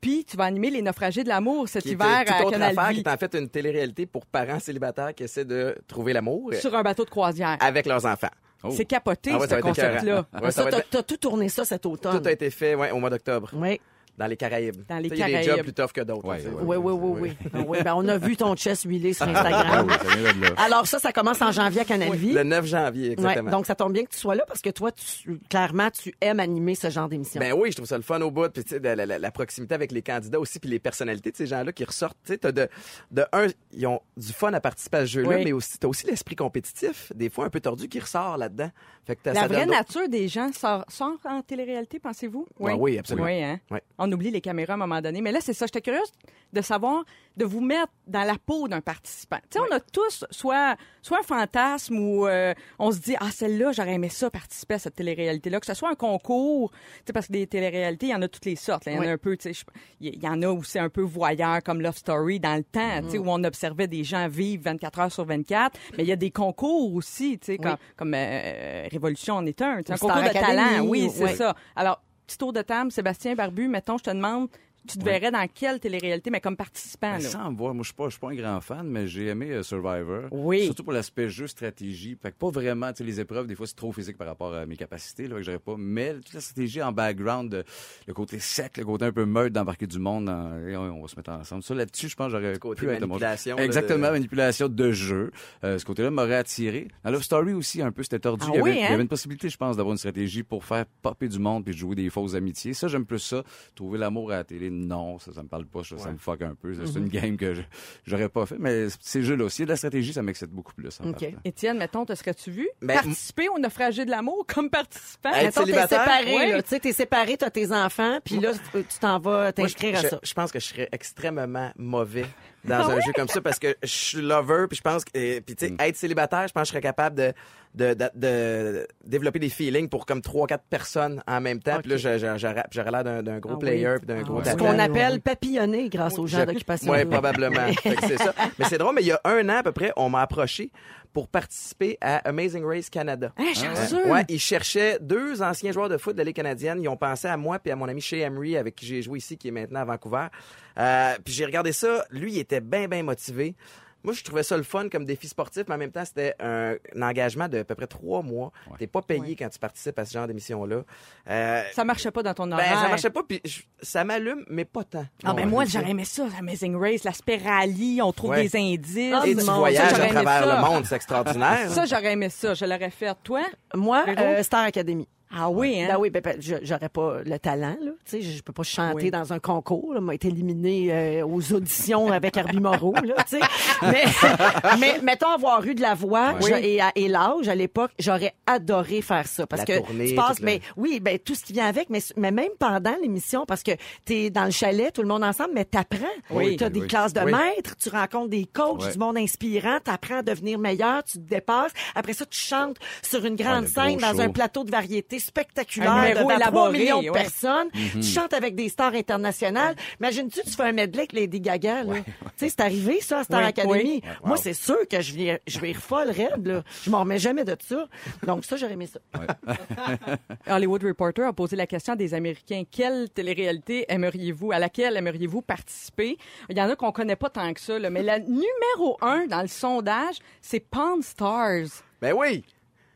Puis tu vas animer les naufragés de l'amour cet hiver à autre Canal affaire, Vie, qui est en fait une télé-réalité pour parents célibataires qui essaient de trouver l'amour sur un bateau de croisière. avec leurs enfants. Oh. C'est capoté Ah ouais, ce concept-là. Ouais, ça ça, t'as être- tout tourné ça cet automne. Tout a été fait ouais, au mois d'octobre. Oui. Dans les Caraïbes. Dans les sais, Il y a des Caraïbes. jobs plus tough que d'autres. Ouais. Oui, ouais. oui, oui, oui. Ah oui, ben, on a vu ton chest huilé sur Ah Instagram. oui, ça vient de là. Alors ça, ça commence en janvier à Canal Vie. Le 9 janvier, Ouais, exactement. donc ça tombe bien que tu sois là parce que toi, tu, clairement, tu aimes animer ce genre d'émission. Ben oui, je trouve ça le fun au bout. Puis tu sais, la, la- la proximité avec les candidats aussi, puis les personnalités de ces gens-là qui ressortent. Tu sais, de, de un, ils ont du fun à participer à ce jeu-là, Oui. mais aussi t'as aussi l'esprit compétitif, des fois un peu tordu, qui ressort là-dedans. Fait que La ça vraie nature des gens sort, sort en télé-réalité, pensez-vous? Ouais, oui, absolument. Oui, hein? Ouais. On oublie les caméras à un moment donné. Mais là, c'est ça. J'étais curieuse de savoir, de vous mettre dans la peau d'un participant. Tu sais, on a tous soit, soit un fantasme ou euh, on se dit, ah, celle-là, j'aurais aimé ça participer à cette télé-réalité-là. Que ce soit un concours, tu sais, parce que des téléréalités, il y en a toutes les sortes. là. Il y en Oui. a un peu, tu sais, il y en a où c'est un peu voyeur comme Love Story dans le temps, tu sais, où on observait des gens vivre 24 heures sur 24. Mais il y a des concours aussi, tu sais, comme, comme euh, Révolution en est un. Un concours de talent, oui, c'est ça. Alors, petit tour de table, Sébastien Barbu, mettons, je te demande, tu te verrais dans quelle télé-réalité, mais comme participant, Ben, là? sans me voir, moi je suis pas, je suis pas un grand fan, mais j'ai aimé euh, Survivor. Oui. Surtout pour l'aspect jeu, stratégie. Fait que pas vraiment, tu sais, les épreuves, des fois c'est trop physique par rapport à mes capacités, là, que j'aurais pas. Mais toute la stratégie en background, de- le côté sec, le côté un peu meurtre d'embarquer du monde, dans, et on, on va se mettre ensemble. Ça là-dessus, je pense que j'aurais côté pu être mon- manipulation, là, Exactement, de- manipulation de jeu. Euh, ce côté-là m'aurait attiré. Dans Love Story aussi, un peu, c'était tordu. Ah il, y avait, oui, il y hein? avait une possibilité, je pense, d'avoir une stratégie pour faire popper du monde puis de jouer des fausses amitiés. Ça, j'aime plus ça. Trouver l'amour à la télé, non, ça, ça me parle pas, ça, ça me fuck un peu. C'est une game que je- j'aurais pas fait, mais ces jeux-là aussi, de la stratégie, ça m'excite beaucoup plus. en OK. partant. Étienne, mettons, te serais-tu vu Ben, participer au naufragé de l'amour comme participant? Être Mettons, t'es célibataire? séparé, Oui. Tu sais, t'es séparé, t'as tes enfants, puis là, tu t'en vas t'inscrire à ça. je pense que je serais extrêmement mauvais dans Ah un jeu comme ça parce que je suis lover puis je pense que puis tu sais être célibataire je pense que je serais capable de de, de, de développer des feelings pour comme trois quatre personnes en même temps puis là j'aurais l'air d'un gros Ah oui. player puis d'un Ah gros ouais. Ce qu'on appelle papillonner grâce aux gens d'occupation. Ouais, double. probablement. Fait que c'est ça. Mais c'est drôle, mais il y a un an à peu près, on m'a approché pour participer à Amazing Race Canada. Hein! Euh, ouais, ils cherchaient deux anciens joueurs de foot de la Ligue canadienne. Ils ont pensé à moi puis à mon ami Shea Emery avec qui j'ai joué ici, qui est maintenant à Vancouver. Euh, puis j'ai regardé ça. Lui, il était bien, bien motivé. Moi, je trouvais ça le fun comme défi sportif, mais en même temps, c'était un, un engagement de à peu près trois mois. T'es pas payé Ouais. quand tu participes à ce genre d'émission-là. Euh, Ça marchait pas dans ton ben, horaire. ça marchait pas, puis je- ça m'allume, mais pas tant. Ah ben moi, j'aurais aimé ça, Amazing Race, l'aspect rallye, on trouve Ouais. des indices. Ah, Et du voyages Ça, à travers ça. le monde, c'est extraordinaire. Ça, j'aurais aimé ça. Je l'aurais fait. Toi? Moi, euh, Star Academy. Ah oui, hein? Ben oui, ben, ben, j'aurais pas le talent, là. Tu sais, je, peux pas chanter Oui. dans un concours, là. M'a été éliminé euh, aux auditions avec Herbie Moreau, là, tu sais. Mais, mais, mettons avoir eu de la voix Oui. et, et l'âge à l'époque, j'aurais adoré faire ça. Parce La que tournée, tu passes, le- mais oui, ben, tout ce qui vient avec, mais, mais même pendant l'émission, parce que t'es dans le chalet, tout le monde ensemble, mais t'apprends. Oui. T'as des oui. classes de maîtres, tu rencontres des coachs, du monde inspirant, t'apprends à devenir meilleur, tu te dépasses. Après ça, tu chantes sur une grande scène dans un plateau de variété spectaculaire devant 3 élaboré, millions de ouais. personnes. Tu chantes avec des stars internationales. Imagine-tu, tu fais un medley avec Lady Gaga. Tu sais, c'est arrivé, ça, à Star Oui, Academy. oui. Moi, c'est sûr que je vais, je vais folle raide. Là. Je m'en remets jamais de ça. Donc, ça, j'aurais aimé ça. Hollywood Reporter a posé la question à des Américains. Quelle télé-réalité aimeriez-vous, à laquelle aimeriez-vous participer? Il y en a qu'on connaît pas tant que ça, là, mais la numéro un dans le sondage, c'est Pawn Stars. Ben oui.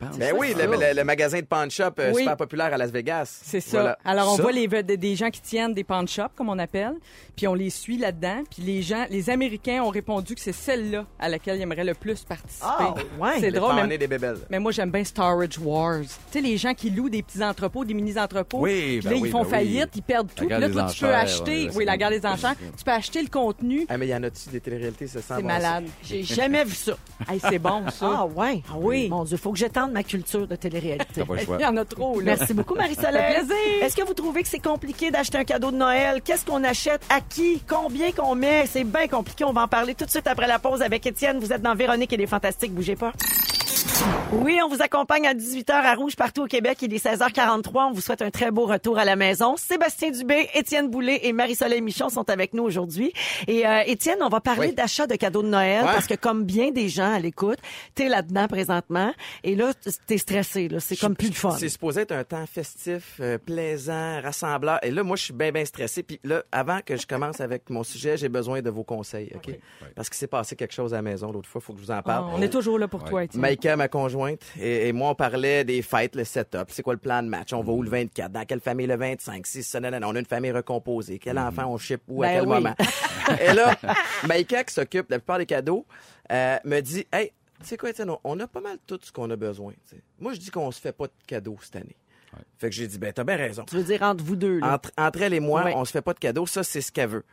Ben oui, le, le- le magasin de pawn shop euh, Oui. super populaire à Las Vegas. C'est ça. Voilà. Alors, on Ça- voit les, des gens qui tiennent des pawn shops, comme on appelle, puis on les suit là-dedans. Puis les gens, les Américains ont répondu que c'est celle-là à laquelle ils aimeraient le plus participer. Ah, ouais. C'est Les drôle, mais, des bébelles. mais moi, j'aime bien Storage Wars. Tu sais, les gens qui louent des petits entrepôts, des mini-entrepôts. Oui, puis ben là, ils oui, font ben oui. faillite, ils perdent tout. Là, toi, tu peux enchères, acheter... ouais, oui, la guerre des enchères. Tu peux acheter le contenu. Ah, mais y en a-tu des téléréalités, ça sent C'est malade. J'ai jamais vu ça. C'est bon, ça. Ah, ouais. Ah oui. Mon Dieu, faut que j'étende ma culture de télé-réalité. Il y en a trop, là. Merci beaucoup, Marie-Soleil. Est-ce que vous trouvez que c'est compliqué d'acheter un cadeau de Noël? Qu'est-ce qu'on achète? À qui? Combien qu'on met? C'est bien compliqué. On va en parler tout de suite après la pause avec Étienne. Vous êtes dans Véronique et les Fantastiques. Bougez pas. Oui, on vous accompagne à 18h à Rouge partout au Québec. Il est 16h43. On vous souhaite un très beau retour à la maison. Sébastien Dubé, Étienne Boulay et Marie-Soleil Michon sont avec nous aujourd'hui. Et euh, Étienne, on va parler Oui. d'achat de cadeaux de Noël Ouais. parce que comme bien des gens à l'écoute, t'es là-dedans présentement et là, t'es stressé. Là. C'est comme plus le fun. C'est supposé être un temps festif, euh, plaisant, rassembleur. Et là, moi, je suis bien, bien stressé. Puis là, avant que je commence avec mon sujet, j'ai besoin de vos conseils, OK? Parce qu'il s'est passé quelque chose à la maison l'autre fois. Il faut que je vous en parle. on est toujours là pour toi, Étienne. Ma conjointe et, et moi, on parlait des fêtes, le setup. C'est quoi le plan de match? On va où le 24? Dans quelle famille le 25? Si, ça, non, non, non, on a une famille recomposée. Quel enfant on ship où, à Ben quel oui. moment? et là, Maïka, qui s'occupe de la plupart des cadeaux, euh, me dit, hey, tu sais quoi, Étienne, on- on a pas mal tout ce qu'on a besoin. Moi, je dis qu'on se fait pas de cadeaux cette année. Fait que j'ai dit, ben, t'as bien raison. Tu veux dire entre vous deux, là. Entre, entre elle et moi, Ouais. on se fait pas de cadeaux. Ça, c'est ce qu'elle veut.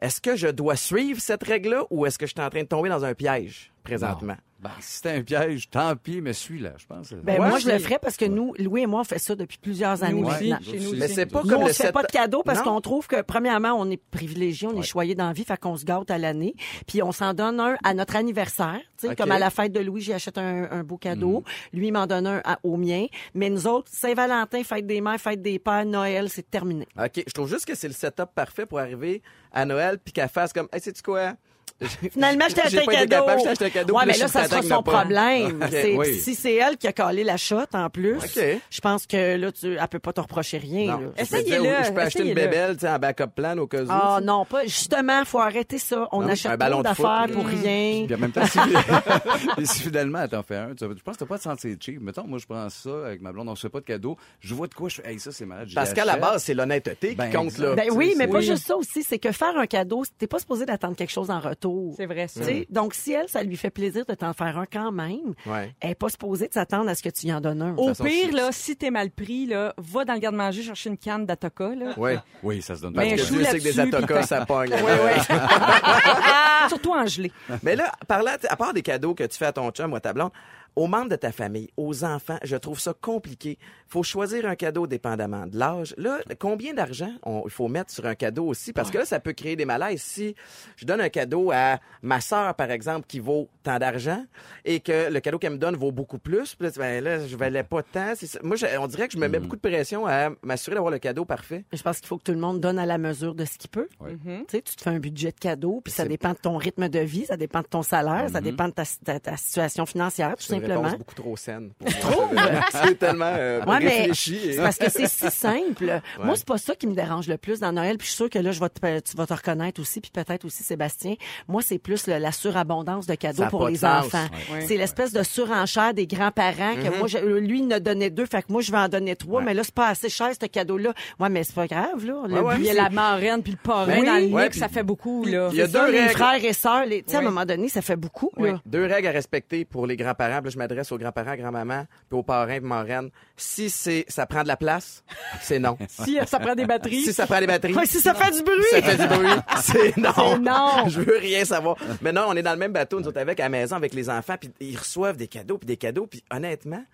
Est-ce que je dois suivre cette règle-là ou est-ce que je suis en train de tomber dans un piège? Présentement? Ben, si c'était un piège, tant pis, mais suis-là, je pense. Ben, Ouais, moi, je le ferais parce que nous, Louis et moi, on fait ça depuis plusieurs années Nous aussi, maintenant. chez nous Mais c'est pas Nous, comme on se fait pas de cadeaux parce qu'on trouve que, premièrement, on est privilégié, on est choyé dans la vie, fait qu'on se gâte à l'année. Puis on s'en donne un à notre anniversaire. Tu sais, OK. Comme à la fête de Louis, j'ai acheté un, un beau cadeau. Lui, il m'en donne un à- au mien. Mais nous autres, Saint-Valentin, fête des mères, fête des pères, Noël, c'est terminé. OK, je trouve juste que c'est le setup parfait pour arriver à Noël puis qu'elle fasse comme, hey, sais-tu quoi? Finalement, je t'ai acheté J'ai un pas cadeau. capable, je t'ai acheté un cadeau, Ouais, mais là, ça sera son pas. problème. Oui. Si c'est elle qui a collé la shot, en plus, je pense que là, tu, elle peut pas te reprocher rien. Je Essayez-le, Je peux acheter une bébelle, tu sais, en backup plan au cas où. Ah non, pas. Justement, faut arrêter ça. On Non, achète un trop ballon de foot, d'affaires pour rien. Puis en même temps, si, fidèlement elle t'en fait un, je pense que t'as pas de sentir cheap. Mettons, moi, je prends ça avec ma blonde, on se fait pas de cadeau. Je vois de quoi je fais, hey, ça, c'est malade. Parce qu'à la base, c'est l'honnêteté Ben, qui compte, là. Ben oui, mais pas juste ça aussi. C'est que faire un cadeau, t'es pas supposé d'attendre quelque chose en retour. C'est vrai, ça. Sais, Donc, si elle, ça lui fait plaisir de t'en faire un quand même, Ouais. elle est pas supposée de s'attendre à ce que tu y en donnes un. Au façon, pire, là, si t'es mal pris, là, va dans le garde-manger chercher une canne d'Atoka, là. Ouais. Oui, ça se donne Ben, pas. un Parce que des atocas, ça pogne. Surtout en gelée. Mais là, parlant, à part des cadeaux que tu fais à ton chum ou à ta blonde, aux membres de ta famille, aux enfants, je trouve ça compliqué. faut choisir un cadeau dépendamment de l'âge. Là, combien d'argent il faut mettre sur un cadeau aussi? Parce que là, ça peut créer des malaises. Si je donne un cadeau à ma sœur, par exemple, qui vaut tant d'argent et que le cadeau qu'elle me donne vaut beaucoup plus, puis ben là, je valais pas tant. Moi, je- on dirait que je me mets beaucoup de pression à m'assurer d'avoir le cadeau parfait. Je pense qu'il faut que tout le monde donne à la mesure de ce qu'il peut. Ouais. Tu sais, tu te fais un budget de cadeau, puis ça dépend de ton rythme de vie, ça dépend de ton salaire, ça dépend de ta, ta- ta situation financière, tout simplement. réponse beaucoup trop saine. C'est tellement euh, Ouais, mais réfléchi. et- c'est parce que c'est si simple. Moi, c'est pas ça qui me dérange le plus dans Noël. Puis je suis sûre que là, je vais te- tu vas te reconnaître aussi, puis peut-être aussi Sébastien. Moi, c'est plus le- la surabondance de cadeaux pour les enfants. Ouais. C'est l'espèce de surenchère des grands-parents que moi, je- lui, il en a donné deux, fait que moi, je vais en donner trois. Mais là, c'est pas assez cher, ce cadeau-là. Ouais, mais c'est pas grave, là. Le Il y a la marraine puis le parrain oui. dans le puis- ça fait beaucoup, là. Il y a ça, deux les frères et sœurs, tu sais, à un moment donné, ça fait beaucoup, là. Deux règles à respecter pour les grands-parents. Je m'adresse aux grands-parents, grand-maman, puis aux parrains, puis marraines. Si c'est, ça prend de la place, c'est non. Si euh, ça prend des batteries. si ça prend des batteries, Ouais, si ça fait du bruit. ça fait du bruit, c'est non. C'est non. Je veux rien savoir. Mais non, on est dans le même bateau, nous autres, avec à la maison, avec les enfants, puis ils reçoivent des cadeaux, puis des cadeaux, puis honnêtement,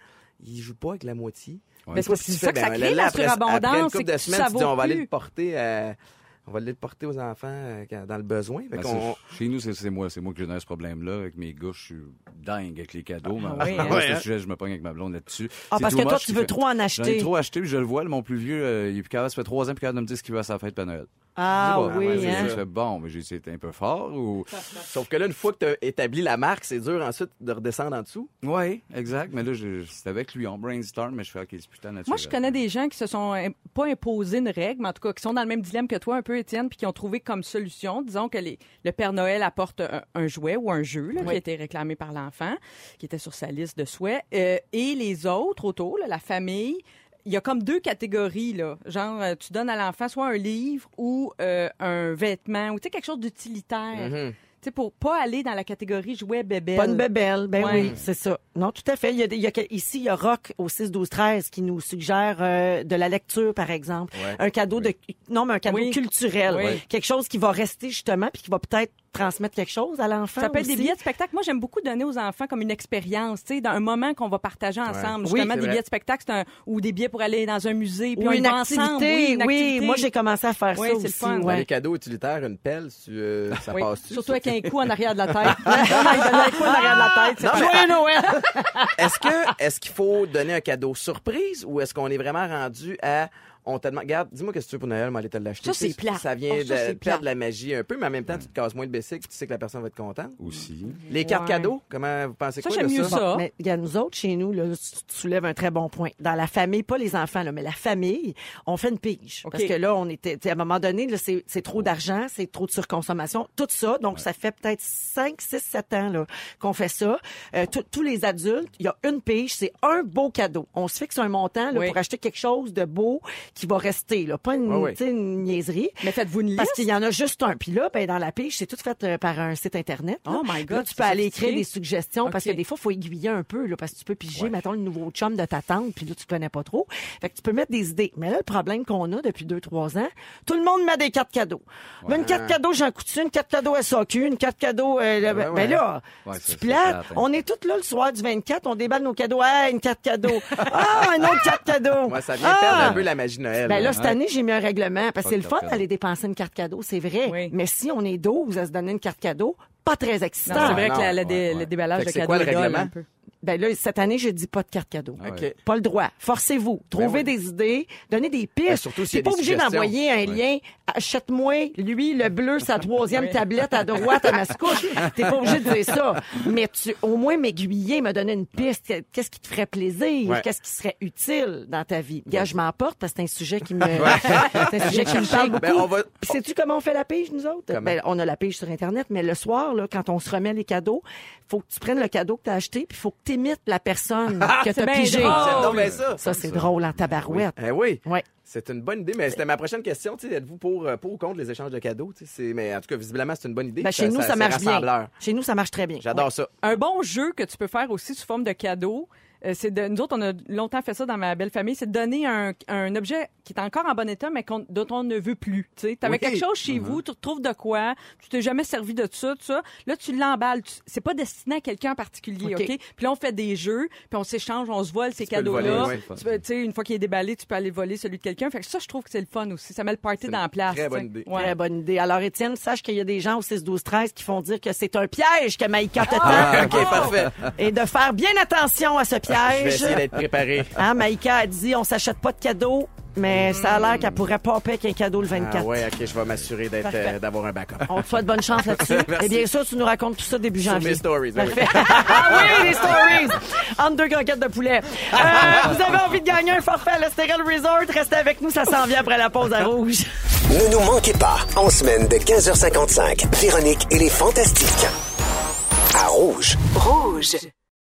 ils jouent pas avec la moitié. Ouais. Mais c'est c'est ça que ça crée, la après, après une surabondance, c'est couple de que semaines, ça tu dis, vaut on va aller le porter à- On va aller le porter aux enfants euh, dans le besoin. Fait Ben, Chez nous, c'est moi, c'est moi qui génère ce problème-là. Avec mes gars, je suis dingue avec les cadeaux. Ah mais oui, moi, hein? c'est le sujet, je me pogne avec ma blonde là-dessus. Ah, parce que toi, tu veux fait- trop en J'en ai acheter. trop acheté, puis je le vois. mon plus vieux, euh, il est plus capable, ça fait trois ans, puis capable de me dire ce qu'il veut à sa fête de Noël. Ah pas. oui, Je hein? fais, bon, mais j'ai été un peu fort ou. Sauf que là, une fois que tu as établi la marque, c'est dur ensuite de redescendre en dessous. Oui, exact. Mais là, je- c'est avec lui, on brainstorm, mais je fais, OK, c'est putain naturel. Moi, je connais des gens qui se sont pas imposé une règle, mais en tout cas qui sont dans le même dilemme que toi, un peu, Étienne, puis qui ont trouvé comme solution, disons que les- le Père Noël apporte un, un jouet ou un jeu là, qui a été réclamé par l'enfant, qui était sur sa liste de souhaits, euh, et les autres autour, là, la famille. Il y a comme deux catégories, là. Genre, euh, tu donnes à l'enfant soit un livre ou euh, un vêtement, ou tu sais, quelque chose d'utilitaire. Tu sais, pour pas aller dans la catégorie jouet bébé. Pas une bébelle, ben Ouais. oui, c'est ça. Non, tout à fait. Il y a, des- il y a que- ici, il y a Rock au 6 12 13 qui nous suggère euh, de la lecture, par exemple, Ouais. un cadeau de non, mais un cadeau Oui. culturel, Oui. quelque chose qui va rester justement puis qui va peut-être transmettre quelque chose à l'enfant. Ça peut être des aussi. billets de spectacle. Moi, j'aime beaucoup donner aux enfants comme une expérience, tu sais, dans un moment qu'on va partager ensemble. Oui, Justement, des vrai. billets de spectacle, c'est un, ou des billets pour aller dans un musée, puis ou on une activité. ensemble. Oui, une activité. moi j'ai commencé à faire Oui, ça c'est le aussi. fun. Ouais. les cadeaux utilitaires, une pelle, tu, euh, ça Oui. passe-tu? Surtout ça? avec un coup en arrière de la tête. Il donne un coup en arrière de la tête. Joyeux Noël! Est-ce que est-ce qu'il faut donner un cadeau surprise ou est-ce qu'on est vraiment rendu à on te demande, regarde, dis-moi qu'est-ce que tu veux pour Noël, on va aller te l'acheter. Ça, c'est plate. Ça vient Oh, ça, de perdre la magie un peu, mais en même temps, tu te casses moins de bicycle, tu sais que la personne va être contente. Aussi. Les cartes Ouais. cadeaux, comment vous pensez Ça, quoi j'aime de mieux ça? Mais regarde, nous autres, chez nous, là, tu soulèves un très bon point. Dans la famille, pas les enfants, là, mais la famille, on fait une pige. Parce que là, on était, tu sais, à un moment donné, là, c'est, c'est trop d'argent, c'est trop de surconsommation, tout ça. Donc, ça fait peut-être 5, 6, 7 ans là, qu'on fait ça. Euh, tous- tous les adultes, il y a une pige, c'est un beau cadeau. On se fixe un montant là, Oui. pour acheter quelque chose de beau qui va rester, là, pas une, Ouais, ouais. tu sais, une niaiserie. Mais faites-vous une Parce liste. qu'il y en a juste un. Puis là, ben, dans la pige, c'est tout fait euh, par un site Internet. là. Oh my God, Là, tu peux aller écrire des suggestions parce que des fois, il faut aiguiller un peu, là, parce que tu peux piger, mettons, le nouveau chum de ta tante, puis là, tu connais pas trop. Fait que tu peux mettre des idées. Mais là, le problème qu'on a depuis deux, trois ans, tout le monde met des cartes cadeaux. Mais une carte cadeau Jean Coutu, une carte cadeau SAQ, une carte cadeau... euh, ben ouais. là, Ouais, tu c'est plates. plate, hein. On est tous là le soir du 24, on déballe nos cadeaux. Ah, une carte cadeau. Ah, une autre carte cadeau. Ouais, ça vient Ah! perdre un peu la magie Noël. Ben là, là. cette année, j'ai mis un règlement parce que c'est le fun d'aller dépenser une carte cadeau, c'est vrai. Oui. Mais si on est 12 à se donner une carte cadeau, pas très excitant. c'est vrai non, que la- la ouais, dé- ouais. le déballage de c'est cadeaux quoi le règlement? Ben là, cette année, je dis pas de carte cadeau. Ah OK. ouais. Pas le droit. Forcez-vous. Trouvez Ben oui. des idées. Donnez des pistes. Ben, surtout T'es pas obligé d'envoyer un lien. Achète-moi, lui, le bleu, sa troisième tablette à droite à Mascouche. T'es pas obligé de dire ça. Mais tu, au moins m'aiguiller, me donner une piste. Qu'est-ce qui te ferait plaisir? Ouais. Qu'est-ce qui serait utile dans ta vie? Gars, je m'emporte parce que c'est un sujet qui me, c'est un sujet qui me parle beaucoup. Ben, on va- sais-tu comment on fait la pige, nous autres? Comment? Ben, on a la pige sur Internet, mais le soir, là, quand on se remet les cadeaux, faut que tu prennes le cadeau que tu as acheté, puis faut que tu imites la personne que tu c'est as bien pigé. drôle. C'est donc bien ça. Ça, c'est drôle en tabarouette. Eh oui. Ouais. C'est une bonne idée, mais c'était ma prochaine question. Êtes-vous pour, euh, pour ou contre les échanges de cadeaux? Mais en tout cas, visiblement, c'est une bonne idée. Ben, chez nous, ça, marche bien. Chez nous, ça marche très bien. J'adore ça. Un bon jeu que tu peux faire aussi sous forme de cadeau, c'est de, nous autres, on a longtemps fait ça dans ma belle famille, c'est de donner un, un objet qui est encore en bon état, mais qu'on- dont on ne veut plus. Tu sais, avais Oui. quelque chose chez vous, tu retrouves de quoi, tu t'es jamais servi de ça, tout ça. Là, tu l'emballes. Tu- C'est pas destiné à quelqu'un en particulier, OK. Puis là, on fait des jeux, puis on s'échange, on se vole ces cadeaux-là. voler, oui. Tu peux- tu sais, une fois qu'il est déballé, tu peux aller voler celui de quelqu'un. Fait que ça, je trouve que c'est le fun aussi. Ça met le party C'est dans la place. très bonne idée. Ouais. Très bonne idée. Alors, Étienne, sache qu'il y a des gens au 6, 12, 13 qui font dire que c'est un piège que Maïka te tend. Ah, OK, parfait. Et de faire bien attention à ce Je vais essayer d'être préparé. Hein, Maïka a dit, on s'achète pas de cadeaux, mais ça a l'air qu'elle pourrait pas avec un cadeau le 24. Ah ouais, OK, je vais m'assurer d'être, euh, d'avoir un backup. On te souhaite bonne chance là-dessus. Et bien sûr, tu nous racontes tout ça début Sur janvier. mes stories. ben oui. Parfait. ah oui, les stories! Entre deux croquettes de poulet. Euh, vous avez envie de gagner un forfait à l'Estérel Resort? Restez avec nous, ça s'en vient après la pause à rouge. Ne nous manquez pas, en semaine de 15h55, Véronique et les Fantastiques. À Rouge. Rouge.